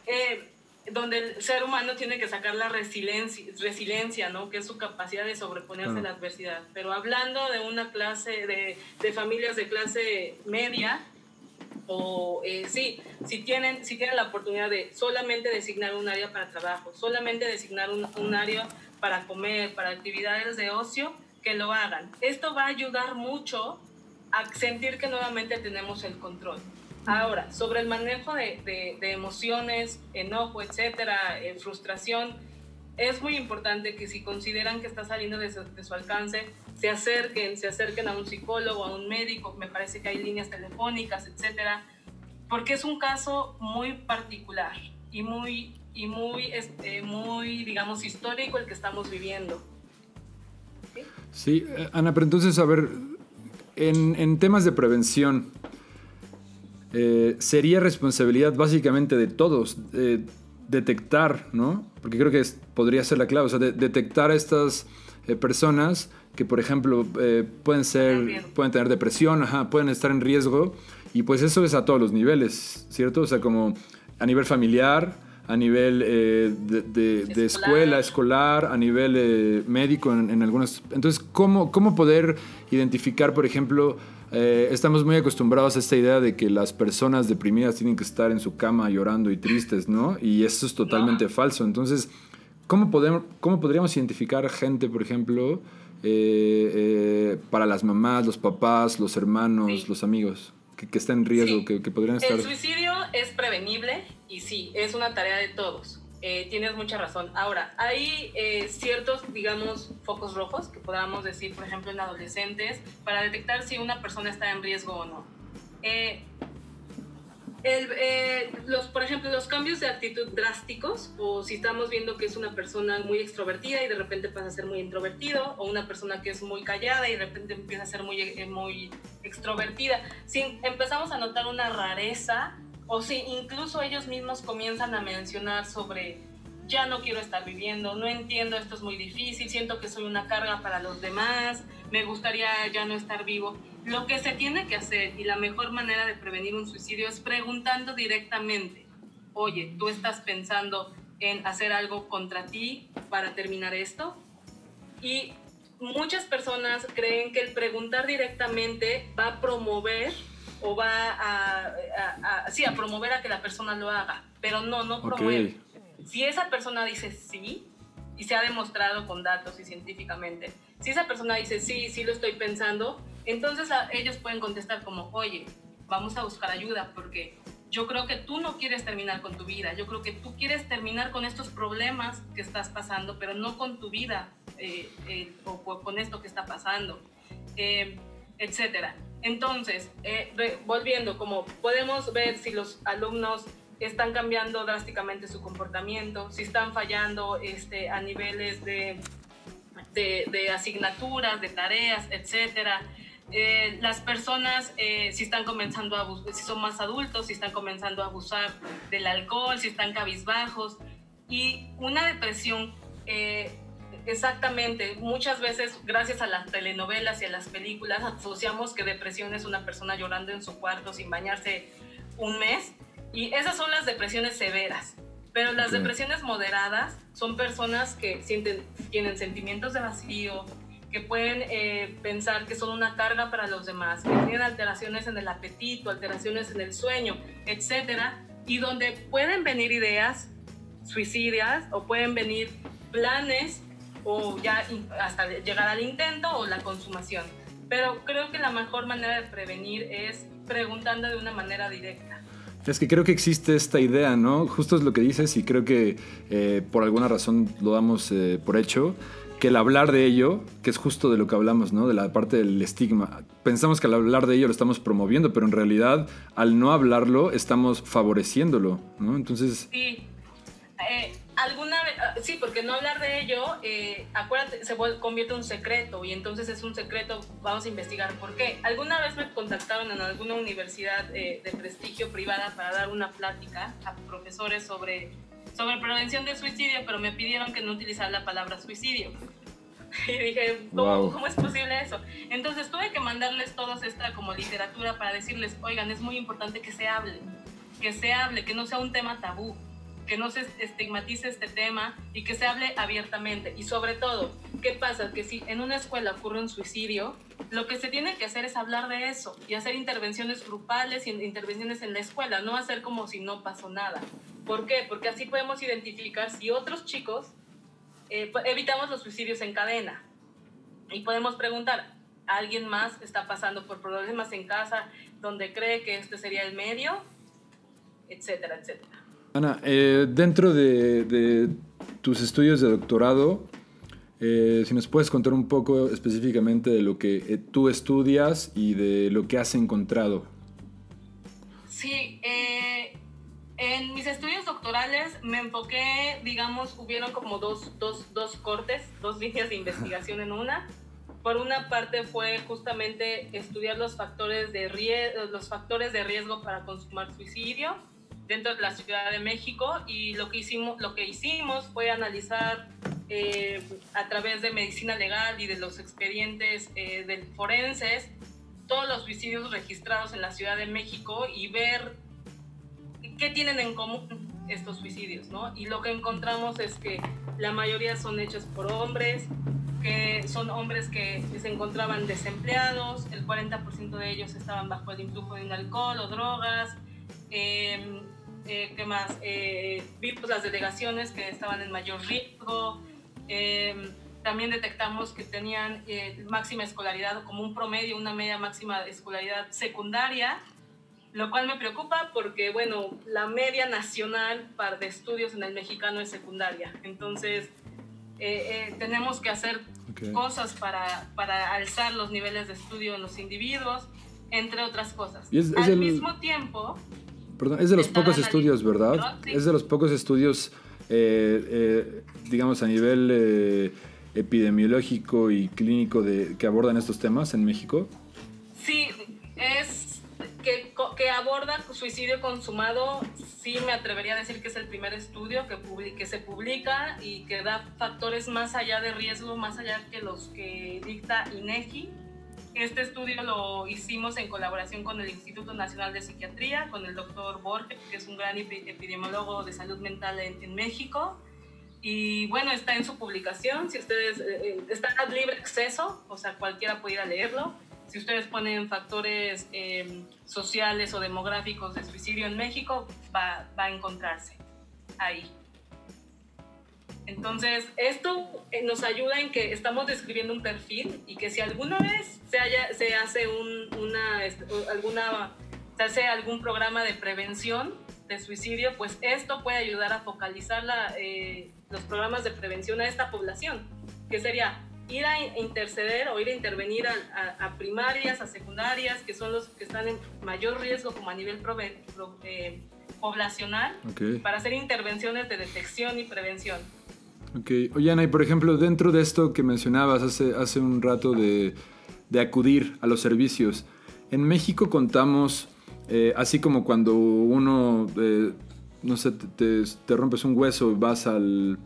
eh, donde el ser humano tiene que sacar la resiliencia, resiliencia ¿no? que es su capacidad de sobreponerse a la adversidad. Pero hablando de una clase, de, de familias de clase media, o eh, sí, si tienen, si tienen la oportunidad de solamente designar un área para trabajo, solamente designar un, un, área para comer, para actividades de ocio, que lo hagan. Esto va a ayudar mucho a sentir que nuevamente tenemos el control. Ahora, sobre el manejo de, de, emociones, enojo, etcétera, eh, frustración, es muy importante que si consideran que está saliendo de de su alcance, se acerquen, se acerquen a un psicólogo, a un médico, me parece que hay líneas telefónicas, etcétera, porque es un caso muy particular y muy, y muy, este, muy digamos, histórico el que estamos viviendo. Sí, eh, Ana, pero entonces, a ver, en, en temas de prevención, eh, sería responsabilidad básicamente de todos eh, detectar, ¿no? Porque creo que podría ser la clave, o sea, detectar a estas personas que por ejemplo eh, pueden ser, pueden tener depresión, pueden estar en riesgo y pues eso es a todos los niveles, ¿cierto? O sea, como a nivel familiar, a nivel eh, de, escuela, escolar, a nivel eh, médico en, algunos... Entonces, ¿cómo, ¿cómo poder identificar, por ejemplo, estamos muy acostumbrados a esta idea de que las personas deprimidas tienen que estar en su cama llorando y tristes, ¿no? Y eso es totalmente falso. Entonces, ¿cómo, podemos, ¿cómo podríamos identificar gente, por ejemplo, eh, eh, para las mamás, los papás, los hermanos, los amigos que, que, están en riesgo, que, que, podrían estar... El suicidio es prevenible y sí, es una tarea de todos. Eh, tienes mucha razón. Ahora, hay ciertos, digamos, focos rojos que podamos decir, por ejemplo, en adolescentes, para detectar si una persona está en riesgo o no. Eh, los, por ejemplo, los cambios de actitud drásticos, o si estamos viendo que es una persona muy extrovertida y de repente pasa a ser muy introvertido, o una persona que es muy callada y de repente empieza a ser muy, eh, muy extrovertida, si empezamos a notar una rareza, o si incluso ellos mismos comienzan a mencionar sobre ya no quiero estar viviendo, no entiendo, esto es muy difícil, siento que soy una carga para los demás, me gustaría ya no estar vivo. Lo que se tiene que hacer y la mejor manera de prevenir un suicidio es preguntando directamente, oye, ¿tú estás pensando en hacer algo contra ti para terminar esto? Y muchas personas creen que el preguntar directamente va a promover o va a, sí, a promover a que la persona lo haga, pero no, no promueve. Si esa persona dice sí, y se ha demostrado con datos y científicamente, si esa persona dice sí, sí lo estoy pensando, entonces ellos pueden contestar como, oye, vamos a buscar ayuda porque yo creo que tú no quieres terminar con tu vida, yo creo que tú quieres terminar con estos problemas que estás pasando, pero no con tu vida eh, eh, o, con esto que está pasando, eh, etcétera. Entonces, volviendo, como podemos ver si los alumnos están cambiando drásticamente su comportamiento, si están fallando este, a niveles de, asignaturas, de tareas, etcétera. Eh, las personas eh, si están comenzando a si son más adultos, si están comenzando a abusar del alcohol, si están cabizbajos y una depresión eh, exactamente muchas veces gracias a las telenovelas y a las películas asociamos que depresión es una persona llorando en su cuarto sin bañarse un mes y esas son las depresiones severas. Pero las depresiones moderadas son personas que sienten, tienen sentimientos de vacío, que pueden eh, pensar que son una carga para los demás, que tienen alteraciones en el apetito, alteraciones en el sueño, etcétera, y donde pueden venir ideas suicidas o pueden venir planes o ya hasta llegar al intento o la consumación. Pero creo que la mejor manera de prevenir es preguntando de una manera directa. Es que creo que existe esta idea, ¿no? Justo es lo que dices y creo que eh, por alguna razón lo damos eh, por hecho, que el hablar de ello, que es justo de lo que hablamos, ¿no? De la parte del estigma. Pensamos que al hablar de ello lo estamos promoviendo, pero en realidad al no hablarlo estamos favoreciéndolo, ¿no? Entonces... Sí. Eh, alguna vez, ah, sí, porque no hablar de ello, eh, acuérdate, se convierte en un secreto y entonces es un secreto, vamos a investigar por qué. Alguna vez me contactaron en alguna universidad eh, de prestigio privada para dar una plática a profesores sobre, sobre prevención de suicidio, pero me pidieron que no utilizara la palabra suicidio. Y dije, ¿cómo, ¿cómo, es posible eso? Entonces tuve que mandarles todos esta como literatura para decirles, oigan, es muy importante que se hable, que se hable, que no sea un tema tabú que no se estigmatice este tema y que se hable abiertamente. Y sobre todo, ¿qué pasa? Que si en una escuela ocurre un suicidio, lo que se tiene que hacer es hablar de eso y hacer intervenciones grupales y intervenciones en la escuela, no hacer como si no pasó nada. ¿Por qué? Porque así podemos identificar si otros chicos eh, evitamos los suicidios en cadena y podemos preguntar, ¿alguien más está pasando por problemas en casa donde cree que este sería el medio? Etcétera, etcétera. Ana, eh, dentro de, tus estudios de doctorado, eh, si nos puedes contar un poco específicamente de lo que eh, tú estudias y de lo que has encontrado. Sí, en mis estudios doctorales me enfoqué, digamos, hubieron como dos, dos, dos cortes, dos líneas de investigación en una. Por una parte fue justamente estudiar los factores de, los factores de riesgo para consumar suicidio dentro de la Ciudad de México y lo que hicimos, lo que hicimos fue analizar eh, a través de medicina legal y de los expedientes eh, de forenses todos los suicidios registrados en la Ciudad de México y ver qué tienen en común estos suicidios, ¿no? Y lo que encontramos es que la mayoría son hechos por hombres, que son hombres que se encontraban desempleados, el 40% de ellos estaban bajo el influjo de un alcohol o drogas, eh, eh, ¿qué más? Eh, vimos las delegaciones que estaban en mayor riesgo. Em, también detectamos que tenían eh, máxima escolaridad, como un promedio, una media máxima de escolaridad secundaria, lo cual me preocupa porque, bueno, la media nacional para de estudios en el mexicano es secundaria. Entonces, tenemos que hacer cosas para, para, alzar los niveles de estudio en los individuos, entre otras cosas. Al mismo tiempo, Perdón, es de los pocos estudios, ¿verdad? Es de los pocos estudios, eh, eh, digamos, a nivel eh, epidemiológico y clínico de, que abordan estos temas en México. Sí, es que, que aborda suicidio consumado, sí me atrevería a decir que es el primer estudio que, que se publica y que da factores más allá de riesgo, más allá que los que dicta INEGI este estudio lo hicimos en colaboración con el Instituto Nacional de Psiquiatría, con el doctor Borges, que es un gran epidemiólogo de salud mental en, México. Y bueno, está en su publicación. Si ustedes, eh, eh, está a libre acceso, o sea, cualquiera puede ir a leerlo. Si ustedes ponen factores em, sociales o demográficos de suicidio en México, va, va a encontrarse ahí. Entonces, esto eh, nos ayuda en que estamos describiendo un perfil y que si alguna vez se, haya, se hace un, una, este, alguna, se hace algún programa de prevención de suicidio, pues esto puede ayudar a focalizar la, eh, los programas de prevención a esta población, que sería ir a interceder o ir a intervenir a, primarias, a secundarias, que son los que están en mayor riesgo como a nivel eh, poblacional para hacer intervenciones de detección y prevención. Ok. Oye, Ana, y por ejemplo, dentro de esto que mencionabas hace, hace un rato de, de acudir a los servicios, en México contamos, eh, así como cuando uno, eh, no sé, te, rompes un hueso vas al,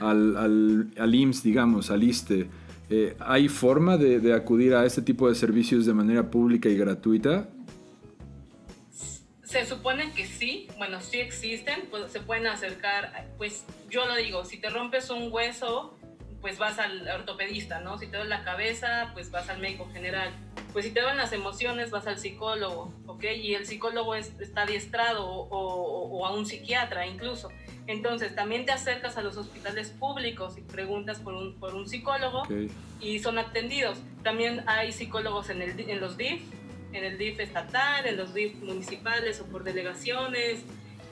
al, al, al IMSS, digamos, al ISTE, eh, ¿hay forma de, de, acudir a este tipo de servicios de manera pública y gratuita? Se supone que sí, bueno, sí existen, pues, se pueden acercar, pues yo lo digo, si te rompes un hueso, pues vas al ortopedista, ¿no? Si te duele la cabeza, pues vas al médico general. Pues si te duelen las emociones, vas al psicólogo, ¿ok? Y el psicólogo está adiestrado o, o, o, a un psiquiatra incluso. Entonces, también te acercas a los hospitales públicos y preguntas por un, por un psicólogo okay. y son atendidos. También hay psicólogos en, el, en los DIF, en el DIF estatal, en los DIF municipales o por delegaciones.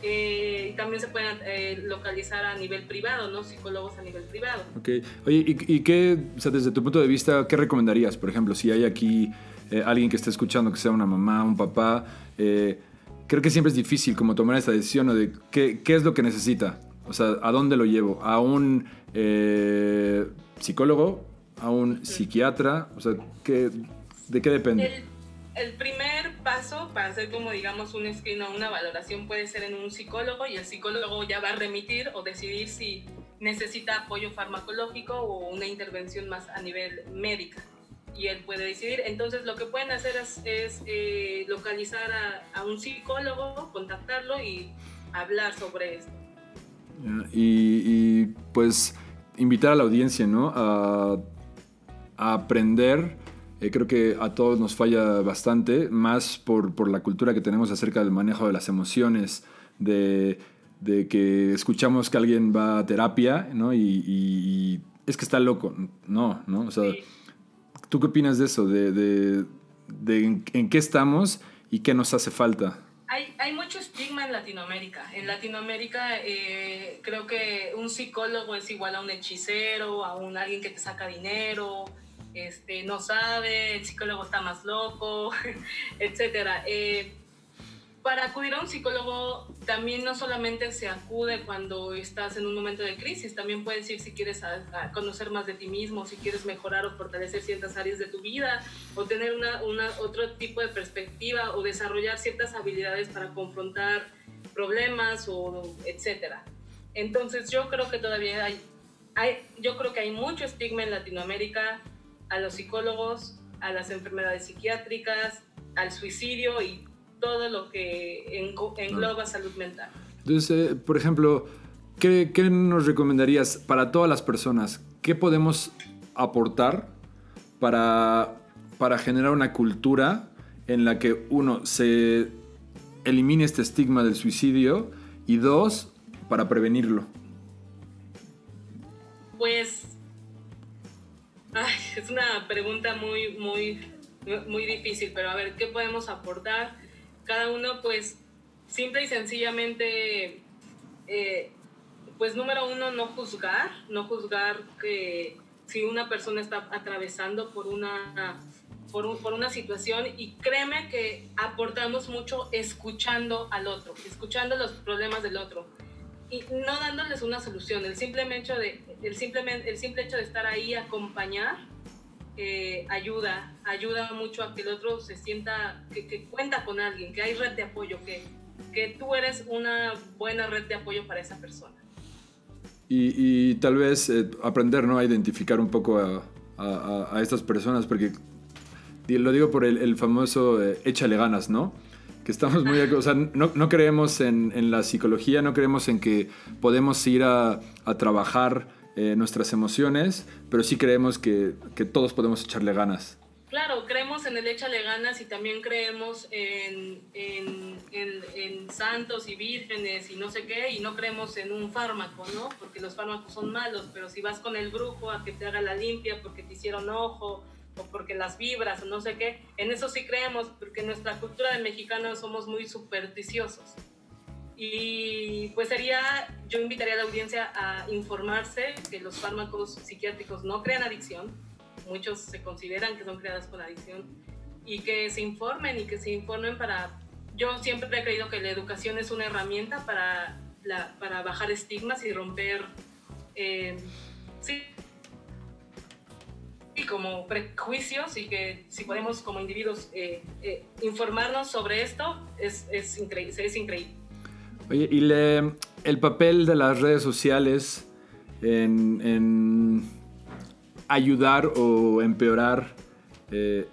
Eh, y también se pueden eh, localizar a nivel privado, ¿no? Psicólogos a nivel privado. Ok. Oye, ¿y, y qué, o sea, desde tu punto de vista, qué recomendarías? Por ejemplo, si hay aquí eh, alguien que esté escuchando, que sea una mamá, un papá, eh, creo que siempre es difícil como tomar esta decisión ¿no? de qué, qué, es lo que necesita. O sea, ¿a dónde lo llevo? ¿A un eh, psicólogo? ¿A un psiquiatra? O sea, ¿qué, ¿de qué depende? El el primer paso para hacer como digamos un screen o una valoración puede ser en un psicólogo y el psicólogo ya va a remitir o decidir si necesita apoyo farmacológico o una intervención más a nivel médica y él puede decidir. Entonces lo que pueden hacer es, es eh, localizar a, a, un psicólogo, contactarlo y hablar sobre esto. Y, y pues invitar a la audiencia, ¿no? A, a aprender eh, creo que a todos nos falla bastante, más por, por, la cultura que tenemos acerca del manejo de las emociones, de, de que escuchamos que alguien va a terapia, ¿no? Y, y, y, es que está loco. No, ¿no? O sea, sí. ¿tú qué opinas de eso? De, de, de en, en, qué estamos y qué nos hace falta. Hay, hay mucho estigma en Latinoamérica. En Latinoamérica eh, creo que un psicólogo es igual a un hechicero, a un alguien que te saca dinero, este, no sabe, el psicólogo está más loco, etc. Eh, para acudir a un psicólogo también no solamente se acude cuando estás en un momento de crisis, también puedes ir si quieres conocer más de ti mismo, si quieres mejorar o fortalecer ciertas áreas de tu vida o tener una, otro tipo de perspectiva o desarrollar ciertas habilidades para confrontar problemas o etcétera. Entonces yo creo que todavía hay, hay, yo creo que hay mucho estigma en Latinoamérica a los psicólogos, a las enfermedades psiquiátricas, al suicidio y todo lo que engloba salud mental. Entonces, eh, por ejemplo, ¿qué, ¿qué, nos recomendarías para todas las personas? ¿Qué podemos aportar para, para generar una cultura en la que, uno, se elimine este estigma del suicidio y dos, para prevenirlo? Pues es una pregunta muy, muy, muy difícil, pero a ver, ¿qué podemos aportar? Cada uno, pues, simple y sencillamente, eh, pues, número uno, no juzgar, no juzgar que si una persona está atravesando por una, por, un, por una situación y créeme que aportamos mucho escuchando al otro, escuchando los problemas del otro y no dándoles una solución, el simple hecho de, el simple, el simple hecho de estar ahí, acompañar, eh, ayuda, ayuda mucho a que el otro se sienta que, que, cuenta con alguien, que hay red de apoyo, que, que tú eres una buena red de apoyo para esa persona. Y, y tal vez eh, aprender ¿no? a identificar un poco a, a, a, estas personas, porque lo digo por el, el famoso eh, échale ganas, ¿no? Que estamos muy... O sea, no, no creemos en, en, la psicología, no creemos en que podemos ir a, a trabajar eh, nuestras emociones, pero sí creemos que, que, todos podemos echarle ganas. Claro, creemos en el échale ganas y también creemos en, en, en, santos y vírgenes y no sé qué, y no creemos en un fármaco, ¿no? Porque los fármacos son malos, pero si vas con el brujo a que te haga la limpia porque te hicieron ojo, o porque las vibras o no sé qué, en eso sí creemos, porque en nuestra cultura de mexicanos somos muy supersticiosos. Y pues sería, yo invitaría a la audiencia a informarse que los fármacos psiquiátricos no crean adicción, muchos se consideran que son creadas con adicción, y que se informen y que se informen para yo siempre he creído que la educación es una herramienta para, la, para bajar estigmas y romper, eh, sí, como prejuicios y que si podemos como individuos eh, eh, informarnos sobre esto es, es, increíble, es increíble. Oye, y le, el papel de las redes sociales en, en ayudar o empeorar eh,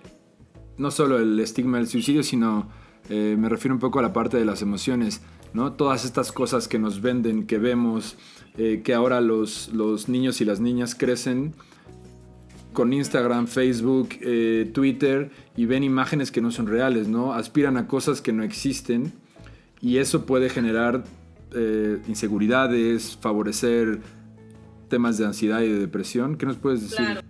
no solo el estigma del suicidio, sino eh, me refiero un poco a la parte de las emociones, ¿no? Todas estas cosas que nos venden, que vemos, eh, que ahora los, los niños y las niñas crecen con Instagram, Facebook, Twitter y ven imágenes que no son reales, ¿no? Aspiran a cosas que no existen y eso puede generar inseguridades, favorecer temas de ansiedad y de depresión. ¿Qué nos puedes decir?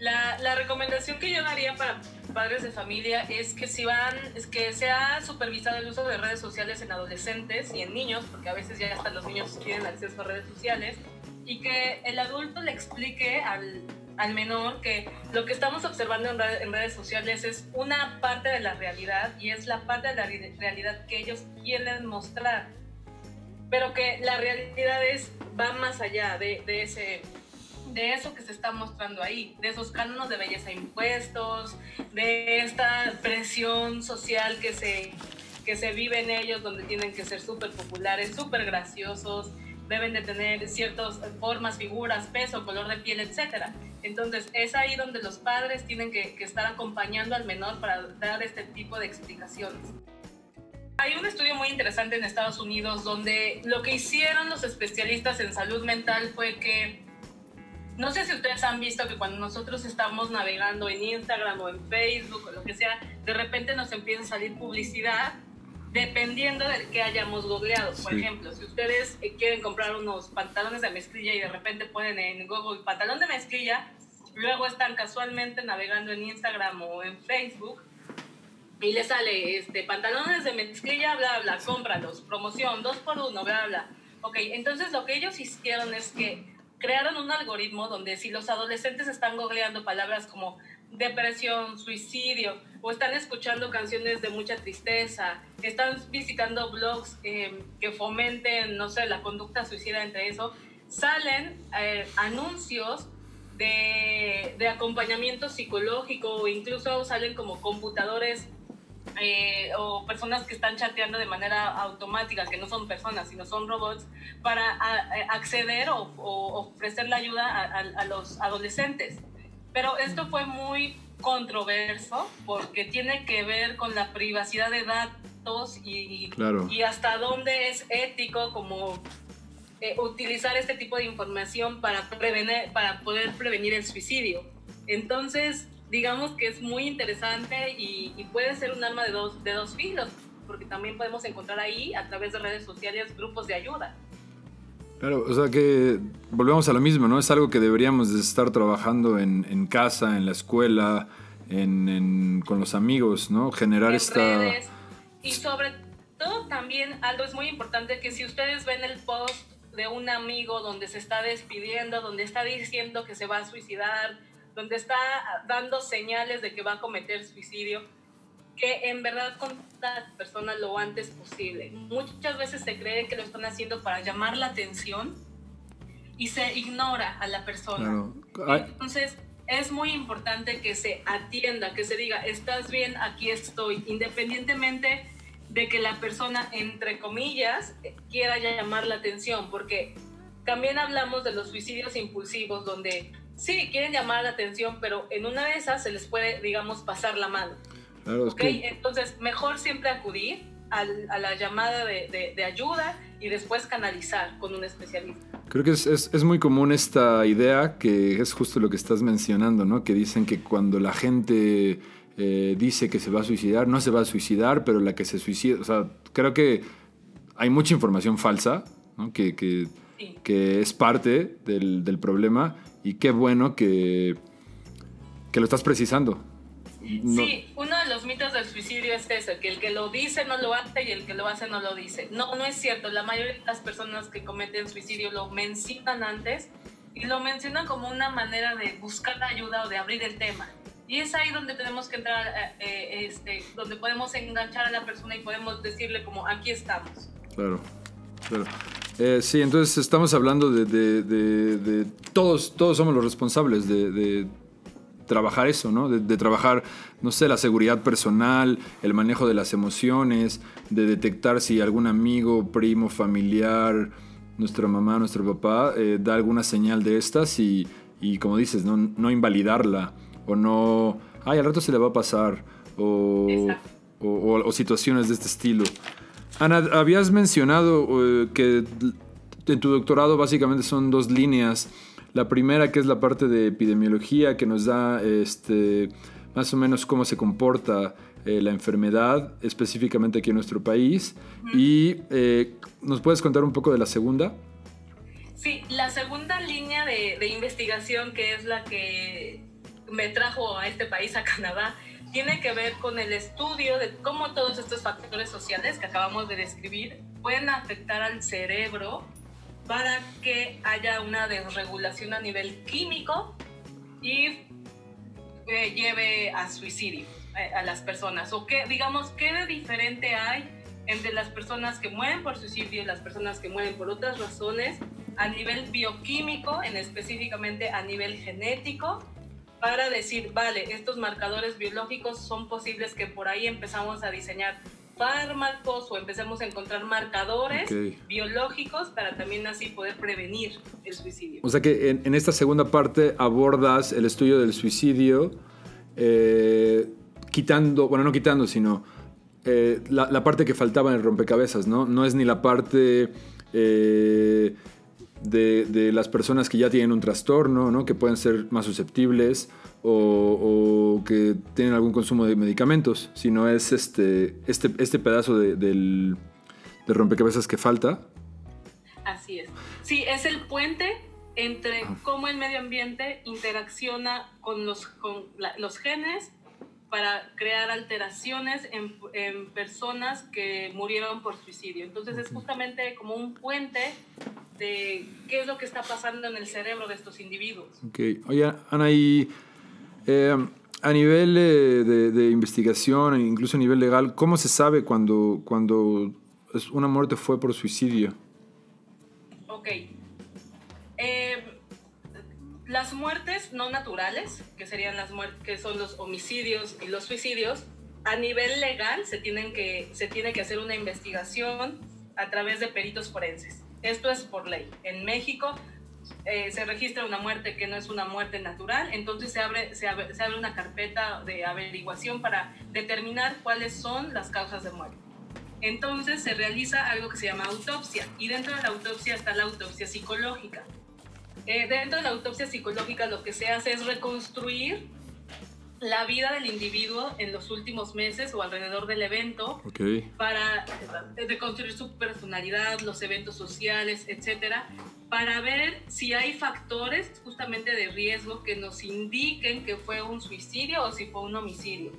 La, recomendación que yo daría para padres de familia es que si van, es que sea supervisado el uso de redes sociales en adolescentes y en niños, porque a veces ya hasta los niños tienen acceso a redes sociales, y que el adulto le explique al, al menor que lo que estamos observando en, en, redes sociales es una parte de la realidad y es la parte de la realidad que ellos quieren mostrar, pero que la realidad es, va más allá de, de ese de eso que se está mostrando ahí, de esos cánones de belleza impuestos, de esta presión social que se, que se vive en ellos, donde tienen que ser súper populares, súper graciosos, deben de tener ciertas formas, figuras, peso, color de piel, etc. Entonces es ahí donde los padres tienen que, que estar acompañando al menor para dar este tipo de explicaciones. Hay un estudio muy interesante en Estados Unidos donde lo que hicieron los especialistas en salud mental fue que no sé si ustedes han visto que cuando nosotros estamos navegando en Instagram o en Facebook o lo que sea, de repente nos empieza a salir publicidad dependiendo de qué hayamos googleado. Por ejemplo, si ustedes eh, quieren comprar unos pantalones de mezclilla y de repente ponen en Google pantalón de mezclilla, luego están casualmente navegando en Instagram o en Facebook y les sale este, pantalones de mezclilla, bla, bla, cómpralos, promoción, dos por uno, bla, bla. Ok, entonces lo que ellos hicieron es que crearon un algoritmo donde si los adolescentes están googleando palabras como depresión, suicidio, o están escuchando canciones de mucha tristeza, están visitando blogs em, que fomenten, no sé, la conducta suicida entre eso, salen eh, anuncios de, de, acompañamiento psicológico o incluso salen como computadores eh, o personas que están chateando de manera automática, que no son personas, sino son robots, para acceder o, ofrecer la ayuda a, los adolescentes. Pero esto fue muy controverso porque tiene que ver con la privacidad de datos y, y hasta dónde es ético como eh, utilizar este tipo de información para, prevenir, para poder prevenir el suicidio. Entonces, digamos que es muy interesante y, puede ser un arma de dos, de dos filos, porque también podemos encontrar ahí, a través de redes sociales, grupos de ayuda. Claro, o sea que volvemos a lo mismo, ¿no? Es algo que deberíamos de estar trabajando en, en casa, en la escuela, en, con los amigos, ¿no? Generar esta... Y sobre todo también algo es muy importante que si ustedes ven el post de un amigo donde se está despidiendo, donde está diciendo que se va a suicidar, donde está dando señales de que va a cometer suicidio, que en verdad contacte a la persona lo antes posible. Muchas veces se cree que lo están haciendo para llamar la atención y se ignora a la persona. Entonces, es muy importante que se atienda, que se diga, estás bien, aquí estoy, independientemente de que la persona, entre comillas, quiera llamar la atención, porque también hablamos de los suicidios impulsivos, donde sí, quieren llamar la atención, pero en una de esas se les puede, digamos, pasar la mano. Claro, Entonces, mejor siempre acudir a la llamada de, ayuda y después canalizar con un especialista. Creo que es, muy común esta idea que es justo lo que estás mencionando, ¿no? Que dicen que cuando la gente eh, dice que se va a suicidar, no se va a suicidar, pero la que se suicida, o sea, creo que hay mucha información falsa, ¿no? que, que, que, es parte del, del problema y qué bueno que, que lo estás precisando. Sí, uno de los mitos del suicidio es ese, que el que lo dice no lo hace y el que lo hace no lo dice. No, no es cierto. La mayoría de las personas que cometen suicidio lo mencionan antes y lo mencionan como una manera de buscar ayuda o de abrir el tema. Y es ahí donde tenemos que entrar, eh, eh, este, donde podemos enganchar a la persona y podemos decirle como, aquí estamos. Claro, claro. Eh, sí, entonces estamos hablando de, de- de- de todos, todos somos los responsables de trabajar eso, ¿no? De, de trabajar, no sé, la seguridad personal, el manejo de las emociones, de detectar si algún amigo, primo, familiar, nuestra mamá, nuestro papá, eh, da alguna señal de estas y, y como dices, no, no invalidarla o no, ay, al rato se le va a pasar o, Exacto. o, o- o situaciones de este estilo. Ana, habías mencionado eh, que en tu doctorado básicamente son dos líneas. La primera que es la parte de epidemiología que nos da este, más o menos cómo se comporta eh, la enfermedad específicamente aquí en nuestro país. Y eh, nos puedes contar un poco de la segunda. Sí, la segunda línea de, de investigación, que es la que me trajo a este país, a Canadá, tiene que ver con el estudio de cómo todos estos factores sociales que acabamos de describir pueden afectar al cerebro para que haya una desregulación a nivel químico y eh, lleve a suicidio eh, a las personas. O qué, digamos, qué de diferente hay entre las personas que mueren por suicidio y las personas que mueren por otras razones a nivel bioquímico, en específicamente a nivel genético, para decir, vale, estos marcadores biológicos son posibles que por ahí empezamos a diseñar fármacos o empecemos a encontrar marcadores biológicos para también así poder prevenir el suicidio. O sea que en, en esta segunda parte abordas el estudio del suicidio, eh, quitando, bueno, no quitando, sino eh, la, la parte que faltaba en el rompecabezas, ¿no? No es ni la parte eh, de, de las personas que ya tienen un trastorno, ¿no? Que pueden ser más susceptibles o, o que tienen algún consumo de medicamentos, sino es este, este, este pedazo de- del, del rompecabezas que falta. Así es. Sí, es el puente entre cómo el medio ambiente interacciona con los, con la- los genes para crear alteraciones en, en personas que murieron por suicidio. Entonces es justamente como un puente de qué es lo que está pasando en el cerebro de estos individuos. Ok. Oye, Ana, y eh, a nivel eh, de, de investigación, incluso a nivel legal, ¿cómo se sabe cuando, cuando una muerte fue por suicidio? Ok. Eh, las muertes no naturales, que serían las muertes, que son los homicidios y los suicidios, a nivel legal se, tienen que, se tiene que hacer una investigación a través de peritos forenses. Esto es por ley. En México eh, se registra una muerte que no es una muerte natural, entonces se abre, se, abre, se abre una carpeta de averiguación para determinar cuáles son las causas de muerte. Entonces se realiza algo que se llama autopsia y dentro de la autopsia está la autopsia psicológica. Eh, dentro de la autopsia psicológica lo que se hace es reconstruir la vida del individuo en los últimos meses o alrededor del evento para eh, reconstruir su personalidad, los eventos sociales, etcétera, para ver si hay factores justamente de riesgo que nos indiquen que fue un suicidio o si fue un homicidio.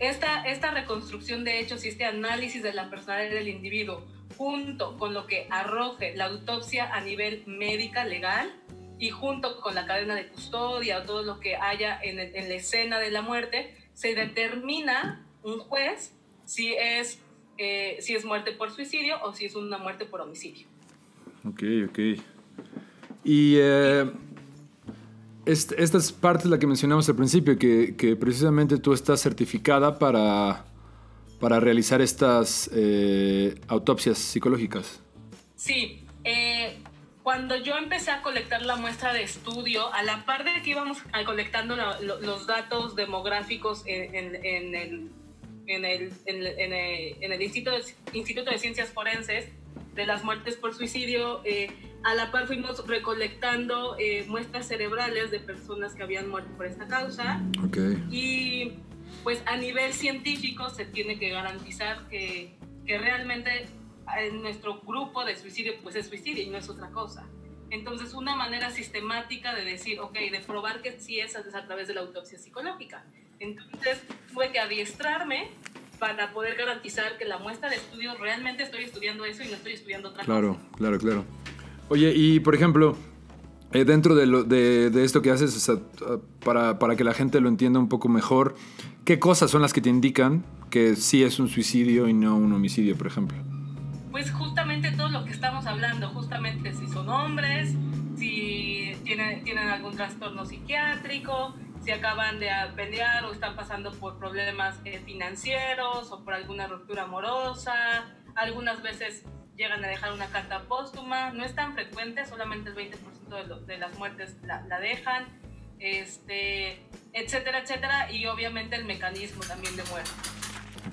Esta, esta reconstrucción de hechos y este análisis de la personalidad del individuo, junto con lo que arroje la autopsia a nivel médica legal y junto con la cadena de custodia o todo lo que haya en, la escena de la muerte, se determina un juez si es, eh, si es muerte por suicidio o si es una muerte por homicidio. Ok, ok. Y eh, est- esta es parte de la que mencionamos al principio, que, que precisamente tú estás certificada para, para realizar estas eh, autopsias psicológicas. Sí, eh, cuando yo empecé a colectar la muestra de estudio, a la par de que íbamos colectando los datos demográficos en, en- en el, en el- en en el- en el Instituto, de, Instituto de Ciencias Forenses de las muertes por suicidio, eh, a la par fuimos recolectando eh, muestras cerebrales de personas que habían muerto por esta causa Ok. y pues a nivel científico se tiene que garantizar que, que realmente en nuestro grupo de suicidio pues es suicidio y no es otra cosa. Entonces una manera sistemática de decir, ok, de probar que sí es, es a través de la autopsia psicológica. Entonces tuve que adiestrarme para poder garantizar que la muestra de estudio realmente estoy estudiando eso y no estoy estudiando otra Claro, cosa. claro, claro. Oye, y por ejemplo, eh, dentro de, lo, de, de, esto que haces, para, para, que la gente lo entienda un poco mejor, ¿qué cosas son las que te indican que sí es un suicidio y no un homicidio, por ejemplo? Pues justamente todo lo que estamos hablando, justamente si son hombres, si tienen, tienen algún trastorno psiquiátrico, si acaban de pelear o están pasando por problemas eh, financieros o por alguna ruptura amorosa, algunas veces llegan a dejar una carta póstuma, no es tan frecuente, solamente el 20% de, de, las muertes la, la, dejan, este, etcétera, etcétera, y obviamente el mecanismo también de muerte.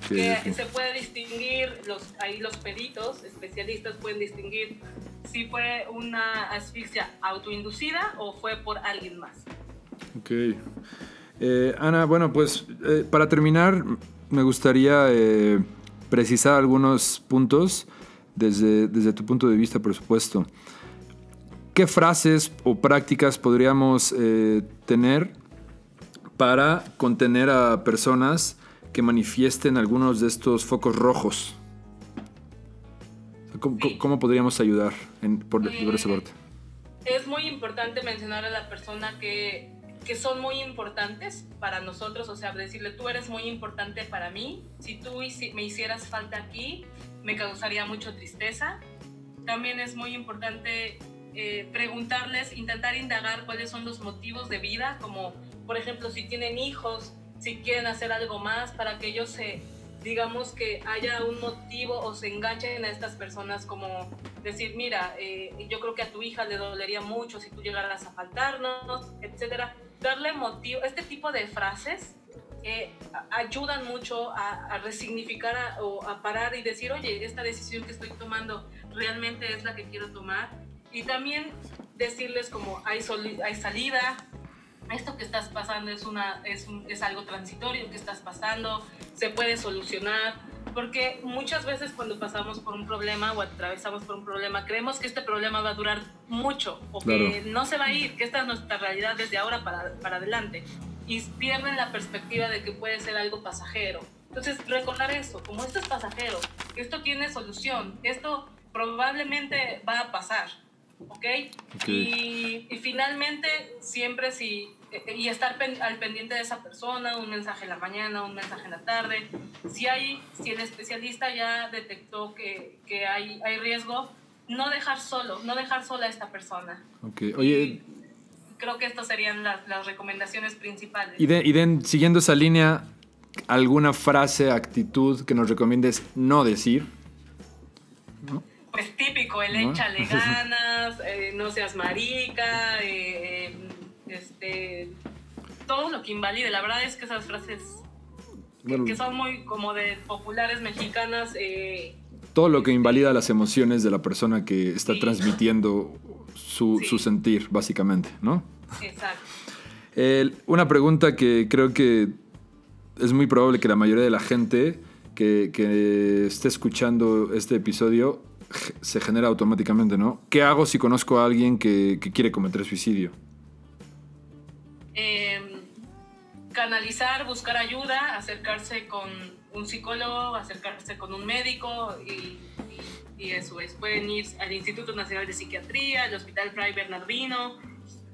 Que se puede distinguir, los, ahí los peritos, especialistas pueden distinguir si fue una asfixia autoinducida o fue por alguien más. Ok. Eh, Ana, bueno, pues eh, para terminar, me gustaría eh, precisar algunos puntos desde, desde tu punto de vista, por supuesto. ¿Qué frases o prácticas podríamos tener para contener a personas que manifiesten algunos de estos focos rojos? ¿Cómo, ¿cómo podríamos ayudar en, por, por esa parte? Es muy importante mencionar a la persona que, que son muy importantes para nosotros, o sea, decirle, tú eres muy importante para mí, si tú me hicieras falta aquí, me causaría mucho tristeza. También es muy importante eh, preguntarles, intentar indagar cuáles son los motivos de vida, como por ejemplo si tienen hijos, si quieren hacer algo más para que ellos se, digamos que haya un motivo o se enganchen a estas personas como decir, mira, eh, yo creo que a tu hija le dolería mucho si tú llegaras a faltarnos, etcétera. Darle motivo, este tipo de frases eh, ayudan mucho a, resignificar o a parar y decir, oye, esta decisión que estoy tomando realmente es la que quiero tomar. Y también decirles como hay, hay salida, esto que estás pasando es, una, es, es algo transitorio que estás pasando, se puede solucionar, porque muchas veces cuando pasamos por un problema o atravesamos por un problema, creemos que este problema va a durar mucho o que no se va a ir, que esta es nuestra realidad desde ahora para, para adelante y pierden la perspectiva de que puede ser algo pasajero. Entonces, recordar eso, como esto es pasajero, esto tiene solución, esto probablemente va a pasar, ¿ok? Y, y, finalmente, siempre si, y estar al pendiente de esa persona, un mensaje en la mañana, un mensaje en la tarde, si, hay, si el especialista ya detectó que, que hay, hay riesgo, no dejar solo, no dejar sola a esta persona. Ok, oye creo que estas serían las, las recomendaciones principales. Y, de, y siguiendo esa línea, ¿alguna frase, actitud que nos recomiendes no decir? Pues típico, el échale ganas, eh, no seas marica, eh, eh, este, todo lo que invalide. La verdad es que esas frases que, son muy como de populares mexicanas... todo lo que invalida las emociones de la persona que está transmitiendo su, su sentir, básicamente, ¿no? Exacto. una pregunta que creo que es muy probable que la mayoría de la gente que, que, esté escuchando este episodio se genera automáticamente, ¿no? ¿Qué hago si conozco a alguien que, que quiere cometer suicidio? Em, canalizar, buscar ayuda, acercarse con un psicólogo, acercarse con un médico y y eso es, pueden ir al Instituto Nacional de Psiquiatría, al Hospital Fray Bernardino,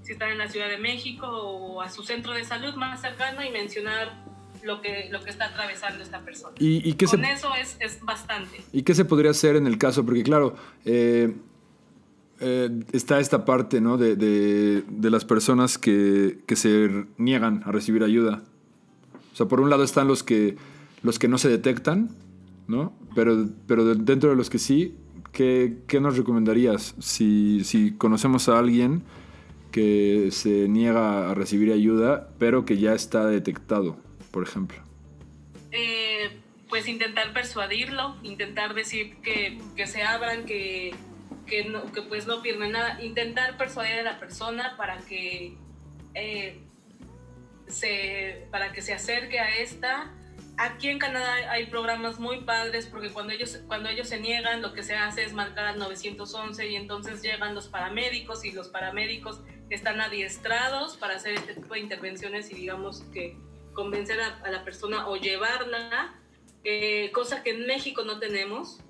si están en la Ciudad de México o a su centro de salud más cercano y mencionar lo que, lo que está atravesando esta persona. ¿Y, Con eso es, es, bastante. ¿Y qué se podría hacer en el caso? Porque claro, eh, eh, está esta parte ¿no? de, de, de las personas que, que, se niegan a recibir ayuda. O sea, por un lado están los que, los que no se detectan, ¿no? Pero, pero dentro de los que sí, ¿qué, qué nos recomendarías? Si, si, conocemos a alguien que se niega a recibir ayuda, pero que ya está detectado, por ejemplo. Eh, pues intentar persuadirlo, intentar decir que, que se abran, que, que, no, pues no pierden nada, intentar persuadir a la persona para que, eh, se, para que se acerque a esta Aquí en Canadá hay programas muy padres porque cuando ellos, cuando ellos se niegan, lo que se hace es marcar al 911 y entonces llegan los paramédicos y los paramédicos están adiestrados para hacer este tipo de intervenciones y digamos que convencer a, la persona o llevarla, eh, cosa que en México no tenemos,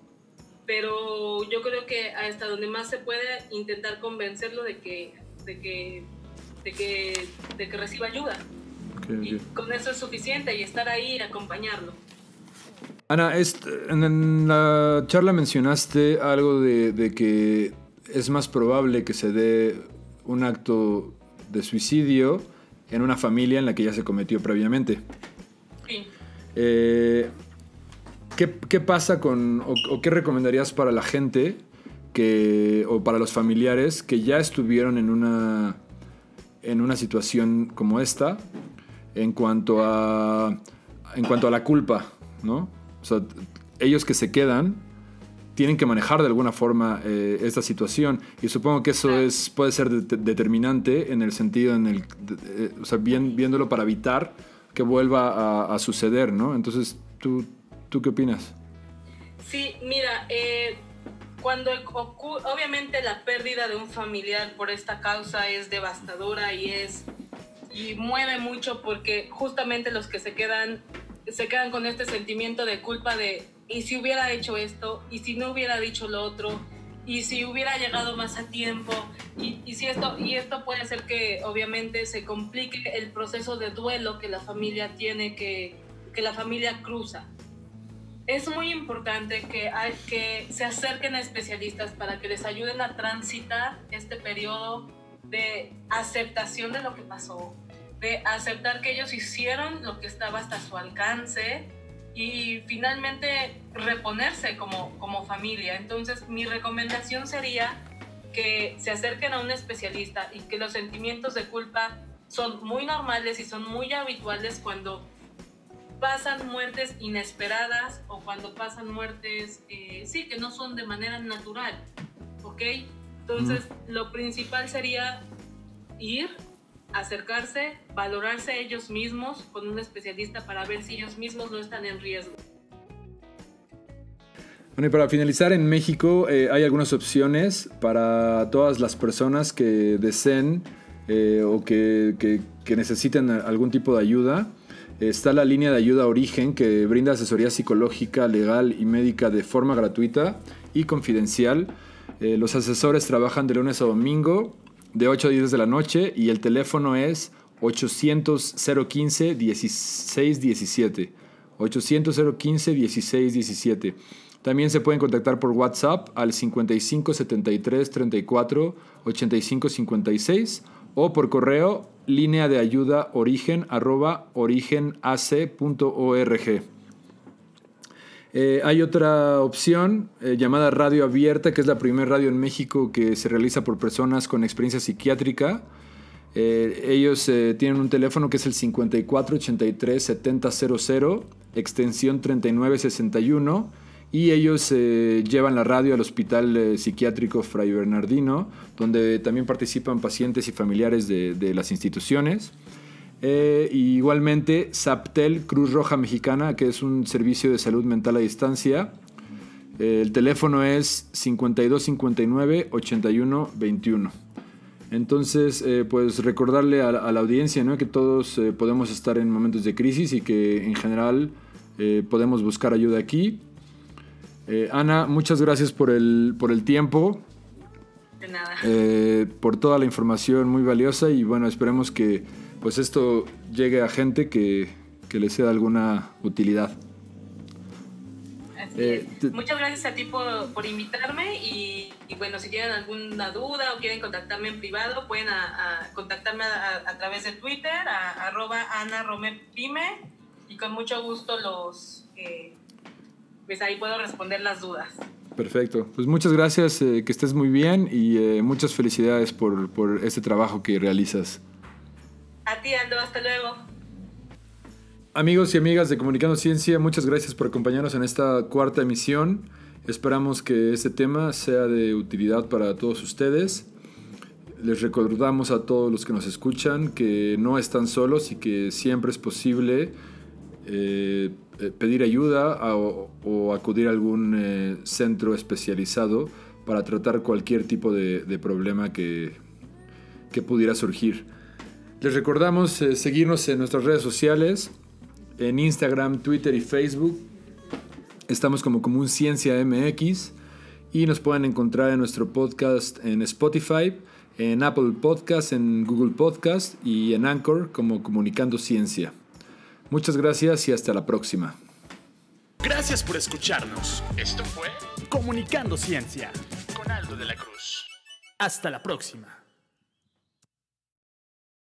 pero yo creo que hasta donde más se puede intentar convencerlo de que de que, de que, de que reciba ayuda. Y con eso es suficiente y estar ahí y acompañarlo. Ana, en la charla mencionaste algo de, de que es más probable que se dé un acto de suicidio en una familia en la que ya se cometió previamente. Sí. Eh, ¿qué, qué pasa con, o, o qué recomendarías para la gente que, o para los familiares que ya estuvieron en una, en una situación como esta en cuanto a, en cuanto a la culpa, ¿no? O sea, ellos que se quedan tienen que manejar de alguna forma eh, esta situación y supongo que eso es, puede ser de- determinante en el sentido en el, de- eh, o sea, bien- viéndolo para evitar que vuelva a, a suceder, ¿no? Entonces, ¿tú, ¿tú qué opinas? Sí, mira, eh, cuando ocu- obviamente la pérdida de un familiar por esta causa es devastadora y es y mueve mucho porque justamente los que se quedan se quedan con este sentimiento de culpa de y si hubiera hecho esto y si no hubiera dicho lo otro y si hubiera llegado más a tiempo y, y si esto y esto puede hacer que obviamente se complique el proceso de duelo que la familia tiene que que la familia cruza. Es muy importante que, hay- que se acerquen a especialistas para que les ayuden a transitar este periodo de aceptación de lo que pasó, de aceptar que ellos hicieron lo que estaba hasta su alcance y finalmente reponerse como, como familia. Entonces mi recomendación sería que se acerquen a un especialista y que los sentimientos de culpa son muy normales y son muy habituales cuando pasan muertes inesperadas o cuando pasan muertes, eh, sí, que no son de manera natural, ¿ok? Entonces, lo principal sería ir, acercarse, valorarse ellos mismos con un especialista para ver si ellos mismos no están en riesgo. Bueno, y para finalizar, en México eh, hay algunas opciones para todas las personas que deseen eh, o que, necesiten algún tipo de ayuda. Está la línea de ayuda Origen que brinda asesoría psicológica, legal y médica de forma gratuita y confidencial. Eh, los asesores trabajan de lunes a domingo de 8 a 10 de la noche y el teléfono es 800-015-1617. 800-015-1617. También se pueden contactar por WhatsApp al 55 73 34 85 56 o por correo línea de ayuda origen arroba origenac.org. Eh, hay otra opción eh, llamada radio abierta, que es la primera radio en México que se realiza por personas con experiencia psiquiátrica. Eh, ellos eh, tienen un teléfono que es el 5483-7000, extensión 3961, y ellos eh, llevan la radio al Hospital eh, Psiquiátrico Fray Bernardino, donde también participan pacientes y familiares de, de las instituciones. Eh, y igualmente, SAPTEL Cruz Roja Mexicana, que es un servicio de salud mental a distancia. Eh, el teléfono es 5259-8121. Entonces, eh, pues recordarle a, a la audiencia ¿no? que todos eh, podemos estar en momentos de crisis y que en general podemos buscar ayuda aquí. Ana, muchas gracias por el, por el tiempo, De nada. por toda la información muy valiosa y bueno, esperemos que pues esto llegue a gente que, que le sea alguna utilidad. Así eh, es. Muchas gracias a ti por, por invitarme y, y bueno, si tienen alguna duda o quieren contactarme en privado, pueden a- a contactarme a, a- través de Twitter, a, arroba Ana Pime y con mucho gusto los, eh, pues ahí puedo responder las dudas. Perfecto. Pues muchas gracias, eh, que estés muy bien y eh, muchas felicidades por, por este trabajo que realizas. A hasta luego. Amigos y amigas de Comunicando Ciencia, muchas gracias por acompañarnos en esta cuarta emisión. Esperamos que este tema sea de utilidad para todos ustedes. Les recordamos a todos los que nos escuchan que no están solos y que siempre es posible eh, eh, pedir ayuda o acudir a algún eh, centro especializado para tratar cualquier tipo de, de problema que, que pudiera surgir. Les recordamos eh, seguirnos en nuestras redes sociales, en Instagram, Twitter y Facebook. Estamos como Común Ciencia MX y nos pueden encontrar en nuestro podcast en Spotify, en Apple Podcast, en Google Podcast y en Anchor como Comunicando Ciencia. Muchas gracias y hasta la próxima. Gracias por escucharnos. Esto fue Comunicando Ciencia. con Aldo de la Cruz. Hasta la próxima.